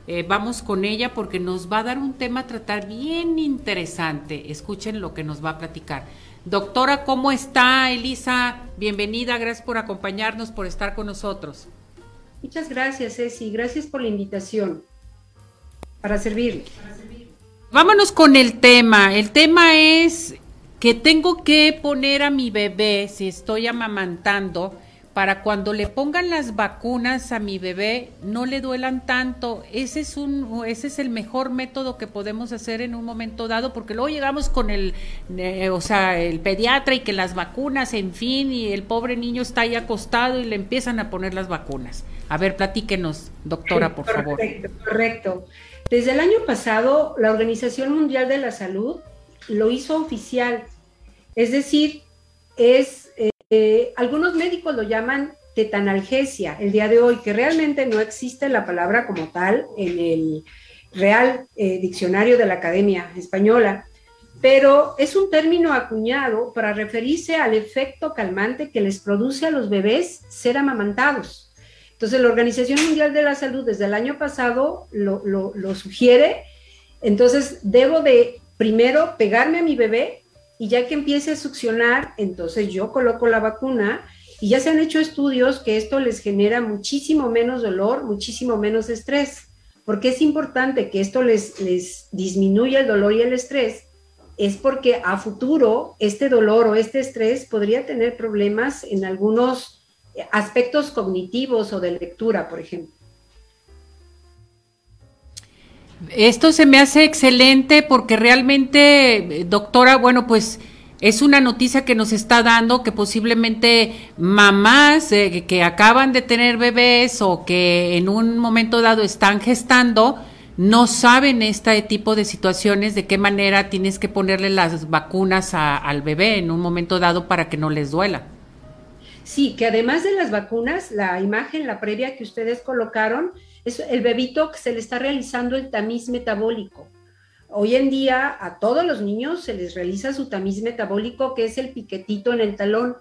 Eh, vamos con ella porque nos va a dar un tema a tratar bien interesante. Escuchen lo que nos va a platicar. Doctora, ¿cómo está Elisa? Bienvenida, gracias por acompañarnos, por estar con nosotros. Muchas gracias, Ceci. Gracias por la invitación para servir. Vámonos con el tema. El tema es que tengo que poner a mi bebé, si estoy amamantando, para cuando le pongan las vacunas a mi bebé no le duelan tanto. Ese es un ese es el mejor método que podemos hacer en un momento dado porque luego llegamos con el eh, o sea, el pediatra y que las vacunas, en fin, y el pobre niño está ahí acostado y le empiezan a poner las vacunas. A ver, platíquenos, doctora, por favor. Correcto, correcto. Desde el año pasado, la Organización Mundial de la Salud lo hizo oficial. Es decir, es, eh, algunos médicos lo llaman tetanalgesia el día de hoy, que realmente no existe la palabra como tal en el Real eh, Diccionario de la Academia Española, pero es un término acuñado para referirse al efecto calmante que les produce a los bebés ser amamantados. Entonces, la Organización Mundial de la Salud desde el año pasado lo, sugiere. Entonces, debo de primero pegarme a mi bebé y ya que empiece a succionar, entonces yo coloco la vacuna Y ya se han hecho estudios que esto les genera muchísimo menos dolor, muchísimo menos estrés. porque es importante que esto les, les disminuya el dolor y el estrés? Es porque a futuro este dolor o este estrés podría tener problemas en algunos aspectos cognitivos o de lectura, por ejemplo. Esto se me hace excelente porque realmente, doctora, bueno, pues es una noticia que nos está dando que posiblemente mamás eh, que acaban de tener bebés o que en un momento dado están gestando, no saben este tipo de situaciones, de qué manera tienes que ponerle las vacunas al bebé en un momento dado para que no les duela. Sí, que además de las vacunas, la imagen, la previa que ustedes colocaron, es el bebito que se le está realizando el tamiz metabólico. Hoy en día a todos los niños se les realiza su tamiz metabólico, que es el piquetito en el talón.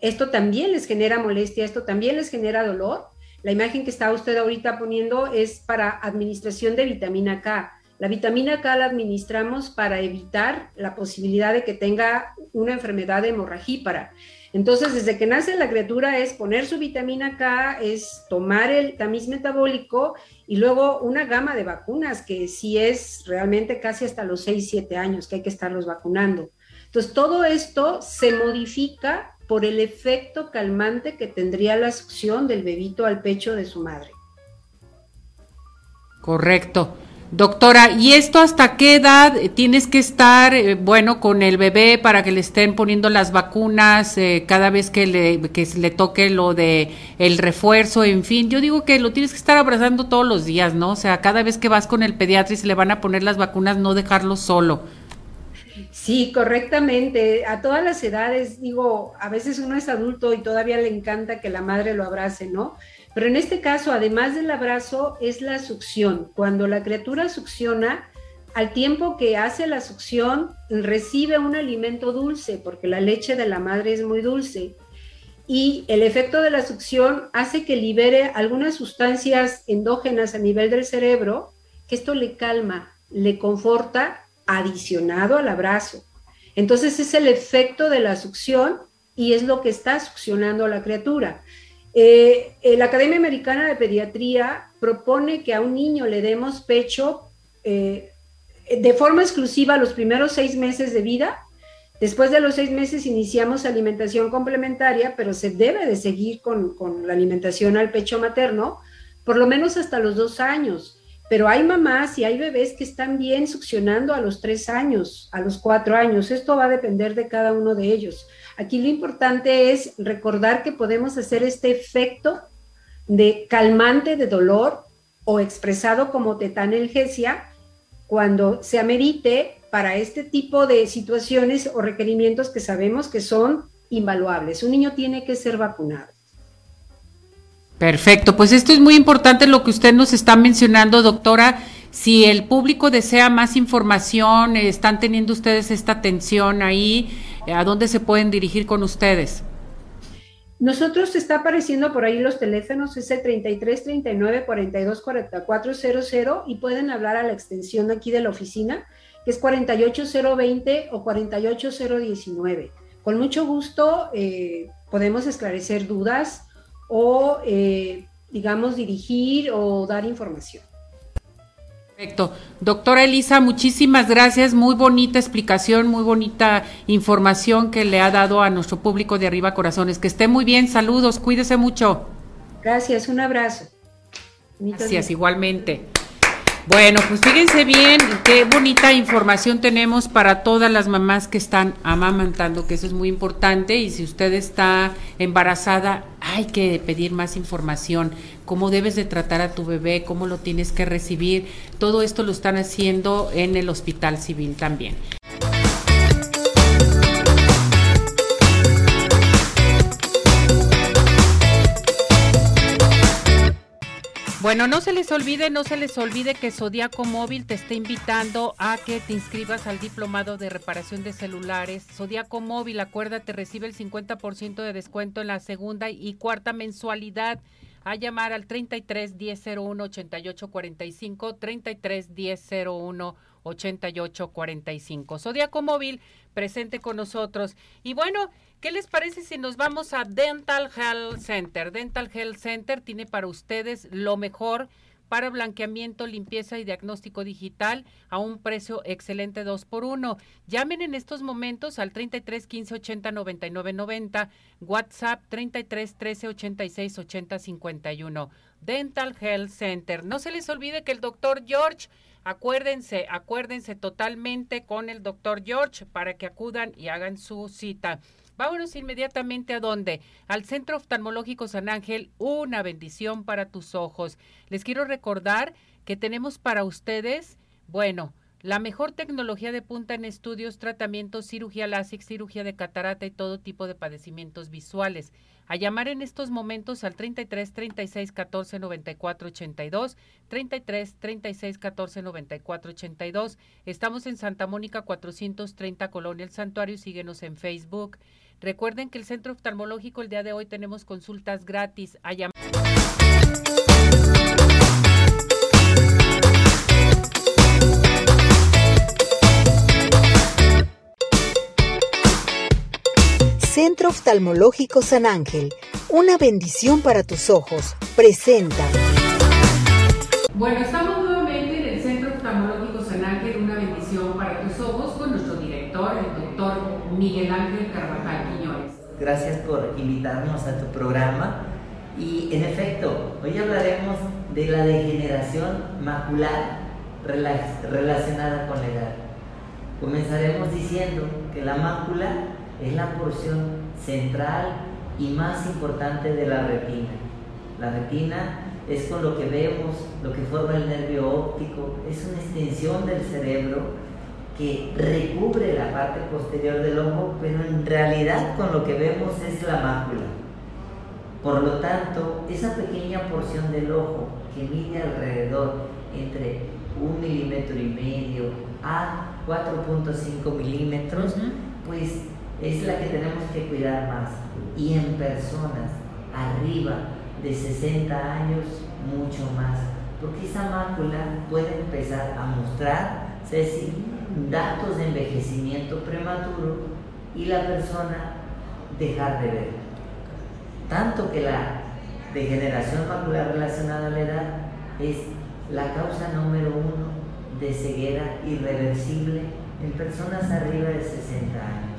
Esto también les genera molestia, esto también les genera dolor. La imagen que está usted ahorita poniendo es para administración de vitamina K. La vitamina K la administramos para evitar la posibilidad de que tenga una enfermedad hemorragípara. Entonces, desde que nace la criatura es poner su vitamina K, es tomar el tamiz metabólico y luego una gama de vacunas que sí es realmente casi hasta los 6, 7 años que hay que estarlos vacunando. Entonces, todo esto se modifica por el efecto calmante que tendría la succión del bebito al pecho de su madre. Correcto. Doctora, ¿y esto hasta qué edad tienes que estar, eh, bueno, con el bebé para que le estén poniendo las vacunas eh, cada vez que le, que le toque lo de el refuerzo, en fin? Yo digo que lo tienes que estar abrazando todos los días, ¿no? O sea, cada vez que vas con el pediatra y se le van a poner las vacunas, no dejarlo solo. Sí, correctamente. A todas las edades, digo, a veces uno es adulto y todavía le encanta que la madre lo abrace, ¿no? Pero en este caso, además del abrazo, es la succión. Cuando la criatura succiona, al tiempo que hace la succión, recibe un alimento dulce, porque la leche de la madre es muy dulce. Y el efecto de la succión hace que libere algunas sustancias endógenas a nivel del cerebro, que esto le calma, le conforta, adicionado al abrazo. Entonces es el efecto de la succión y es lo que está succionando a la criatura. Eh, eh, la Academia Americana de Pediatría propone que a un niño le demos pecho eh, de forma exclusiva los primeros seis meses de vida. Después de los seis meses iniciamos alimentación complementaria, pero se debe de seguir con, con la alimentación al pecho materno, por lo menos hasta los dos años. Pero hay mamás y hay bebés que están bien succionando a los tres años, a los cuatro años. Esto va a depender de cada uno de ellos. Aquí lo importante es recordar que podemos hacer este efecto de calmante de dolor o expresado como tetanelgesia cuando se amerite para este tipo de situaciones o requerimientos que sabemos que son invaluables. Un niño tiene que ser vacunado. Perfecto, pues esto es muy importante lo que usted nos está mencionando, doctora. Si el público desea más información, están teniendo ustedes esta atención ahí, ¿a dónde se pueden dirigir con ustedes? Nosotros está apareciendo por ahí los teléfonos, es el 33 39 42 44 00 y pueden hablar a la extensión aquí de la oficina, que es 48020 o 48019. Con mucho gusto eh, podemos esclarecer dudas o, eh, digamos, dirigir o dar información. Perfecto. Doctora Elisa, muchísimas gracias. Muy bonita explicación, muy bonita información que le ha dado a nuestro público de Arriba Corazones. Que esté muy bien. Saludos. Cuídese mucho. Gracias. Un abrazo. Gracias, igualmente. Bueno, pues fíjense bien qué bonita información tenemos para todas las mamás que están amamantando, que eso es muy importante. Y si usted está embarazada, hay que pedir más información, cómo debes de tratar a tu bebé, cómo lo tienes que recibir. Todo esto lo están haciendo en el Hospital Civil también. Bueno, no se les olvide, no se les olvide que Zodiaco Móvil te está invitando a que te inscribas al diplomado de reparación de celulares. Zodiaco Móvil, acuérdate, recibe el 50% de descuento en la segunda y cuarta mensualidad. A llamar al 33 10 01 88 45, 33 10 01 8845. Zodíaco Móvil, presente con nosotros. Y bueno, ¿qué les parece si nos vamos a Dental Health Center? Dental Health Center tiene para ustedes lo mejor para blanqueamiento, limpieza y diagnóstico digital a un precio excelente 2 por 1. Llamen en estos momentos al 33 15 80 99 90, WhatsApp 33 13 86 80 51. Dental Health Center. No se les olvide que el doctor George Acuérdense, acuérdense totalmente con el doctor George para que acudan y hagan su cita. Vámonos inmediatamente a dónde? Al Centro Oftalmológico San Ángel, una bendición para tus ojos. Les quiero recordar que tenemos para ustedes, bueno, la mejor tecnología de punta en estudios, tratamientos, cirugía láser, cirugía de catarata y todo tipo de padecimientos visuales. A llamar en estos momentos al 33 36 14 94 82, 33 36 14 94 82. Estamos en Santa Mónica 430 Colonia El Santuario. Síguenos en Facebook. Recuerden que el Centro Oftalmológico el día de hoy tenemos consultas gratis. A llamar Centro Oftalmológico San Ángel, una bendición para tus ojos, presenta. Bueno, estamos nuevamente en el Centro Oftalmológico San Ángel, una bendición para tus ojos, con nuestro director, el doctor Miguel Ángel Carvajal Quiñones. Gracias por invitarnos a tu programa. Y en efecto, hoy hablaremos de la degeneración macular relacionada con la edad. Comenzaremos diciendo que la mácula es la porción central y más importante de la retina. La retina es con lo que vemos, lo que forma el nervio óptico, es una extensión del cerebro que recubre la parte posterior del ojo, pero en realidad con lo que vemos es la mácula. Por lo tanto, esa pequeña porción del ojo que mide alrededor entre un milímetro y medio a 4.5 milímetros, pues es la que tenemos que cuidar más. Y en personas arriba de 60 años, mucho más. Porque esa mácula puede empezar a mostrar, Ceci, datos de envejecimiento prematuro y la persona dejar de ver. Tanto que la degeneración macular relacionada a la edad es la causa número uno de ceguera irreversible en personas arriba de 60 años.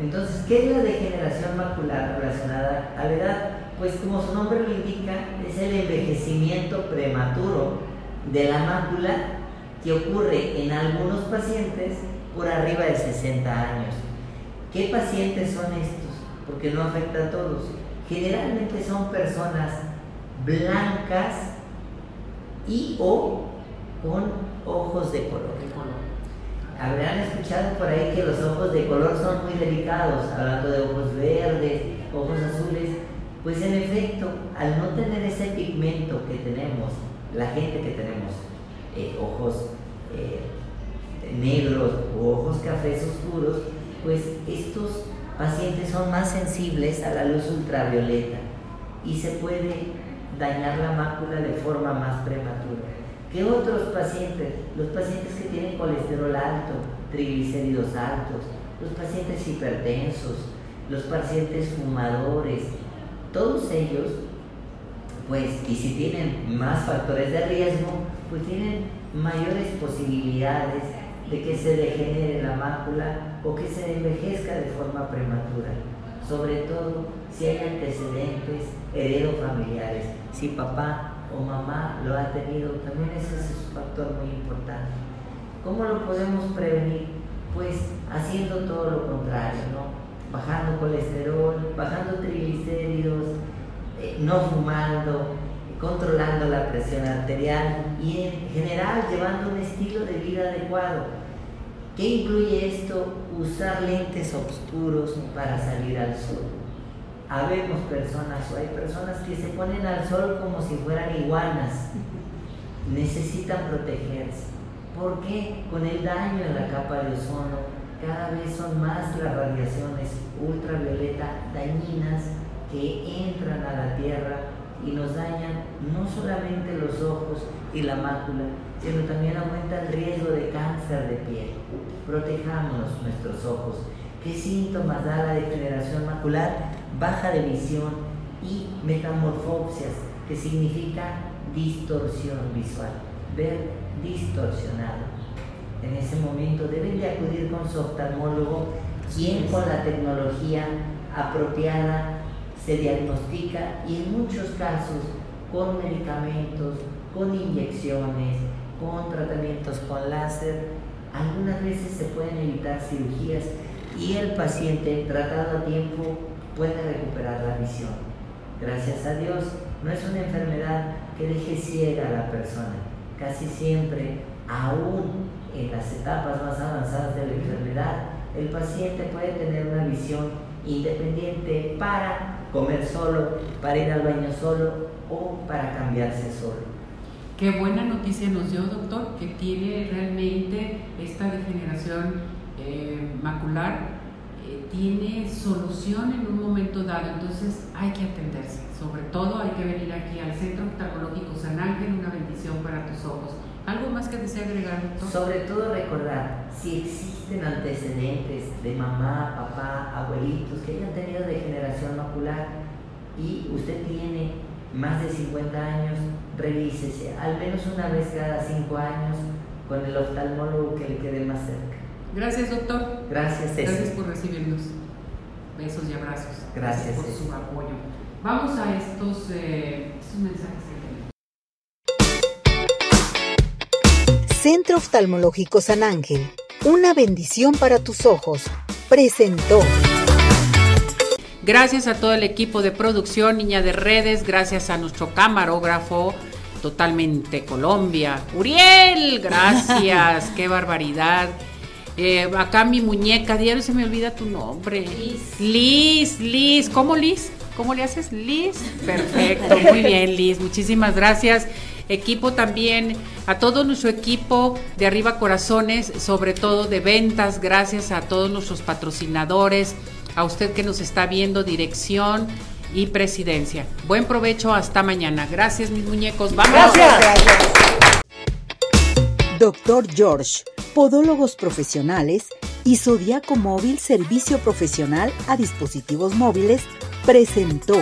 Entonces, ¿qué es la degeneración macular relacionada a la edad? Pues como su nombre lo indica, es el envejecimiento prematuro de la mácula que ocurre en algunos pacientes por arriba de 60 años. ¿Qué pacientes son estos? Porque no afecta a todos. Generalmente son personas blancas y o con ojos de color habrán escuchado por ahí que los ojos de color son muy delicados, hablando de ojos verdes, ojos azules. Pues en efecto, al no tener ese pigmento que tenemos, la gente que tenemos eh, ojos eh, negros o ojos cafés oscuros, pues estos pacientes son más sensibles a la luz ultravioleta y se puede dañar la mácula de forma más prematura. ¿Qué otros pacientes? Los pacientes que tienen colesterol alto, triglicéridos altos, los pacientes hipertensos, los pacientes fumadores, todos ellos, pues, y si tienen más factores de riesgo, pues tienen mayores posibilidades de que se degenere la mácula o que se envejezca de forma prematura. Sobre todo si hay antecedentes heredofamiliares. Si papá o mamá lo ha tenido, también ese es un factor muy importante. ¿Cómo lo podemos prevenir? Pues haciendo todo lo contrario, ¿no? Bajando colesterol, bajando triglicéridos, eh, no fumando, controlando la presión arterial y en general llevando un estilo de vida adecuado. ¿Qué incluye esto? Usar lentes oscuros para salir al sol habemos personas o hay personas que se ponen al sol como si fueran iguanas. Necesitan protegerse. ¿Por qué? Con el daño en la capa de ozono, cada vez son más las radiaciones ultravioleta dañinas que entran a la Tierra y nos dañan no solamente los ojos y la mácula, sino también aumenta el riesgo de cáncer de piel. Protejamos nuestros ojos. ¿Qué síntomas da la degeneración macular? Baja de visión y metamorfopsias, que significa distorsión visual, ver distorsionado. En ese momento deben de acudir con su oftalmólogo, quien con la tecnología apropiada se diagnostica y en muchos casos con medicamentos, con inyecciones, con tratamientos con láser, algunas veces se pueden evitar cirugías y el paciente tratado a tiempo puede recuperar la visión. Gracias a Dios, no es una enfermedad que deje ciega a la persona. Casi siempre, aún en las etapas más avanzadas de la enfermedad, el paciente puede tener una visión independiente para comer solo, para ir al baño solo o para cambiarse solo. Qué buena noticia nos dio, doctor, que tiene realmente esta degeneración eh, macular, eh, tiene solución en un momento dado, entonces hay que atenderse. Sobre todo hay que venir aquí al Centro Oftalmológico San Ángel, una bendición para tus ojos. ¿Algo más que desea agregar, doctor? Sobre todo recordar, si existen antecedentes de mamá, papá, abuelitos que hayan tenido degeneración macular y usted tiene más de 50 años, revísese al menos una vez cada 5 años con el oftalmólogo que le quede más cerca. Gracias, doctor. Gracias, Gracias por recibirnos. Besos y abrazos. Gracias, por su apoyo. Vamos a estos, eh, estos mensajes. Centro Oftalmológico San Ángel, una bendición para tus ojos, presentó. Gracias a todo el equipo de producción, Niña de Redes, gracias a nuestro camarógrafo, totalmente Colombia. Uriel, gracias, qué barbaridad. Eh, acá mi muñeca, diario se me olvida tu nombre. Liz. Liz, Liz, ¿cómo Liz? ¿Cómo le haces? Liz. Perfecto, muy bien, Liz. Muchísimas gracias equipo también, a todo nuestro equipo de Arriba Corazones, sobre todo de ventas, gracias a todos nuestros patrocinadores, a usted que nos está viendo, dirección y presidencia. Buen provecho, hasta mañana. Gracias, mis muñecos. Vamos. Gracias. Doctor George, Podólogos Profesionales y Zodiaco Móvil Servicio Profesional a Dispositivos Móviles presentó.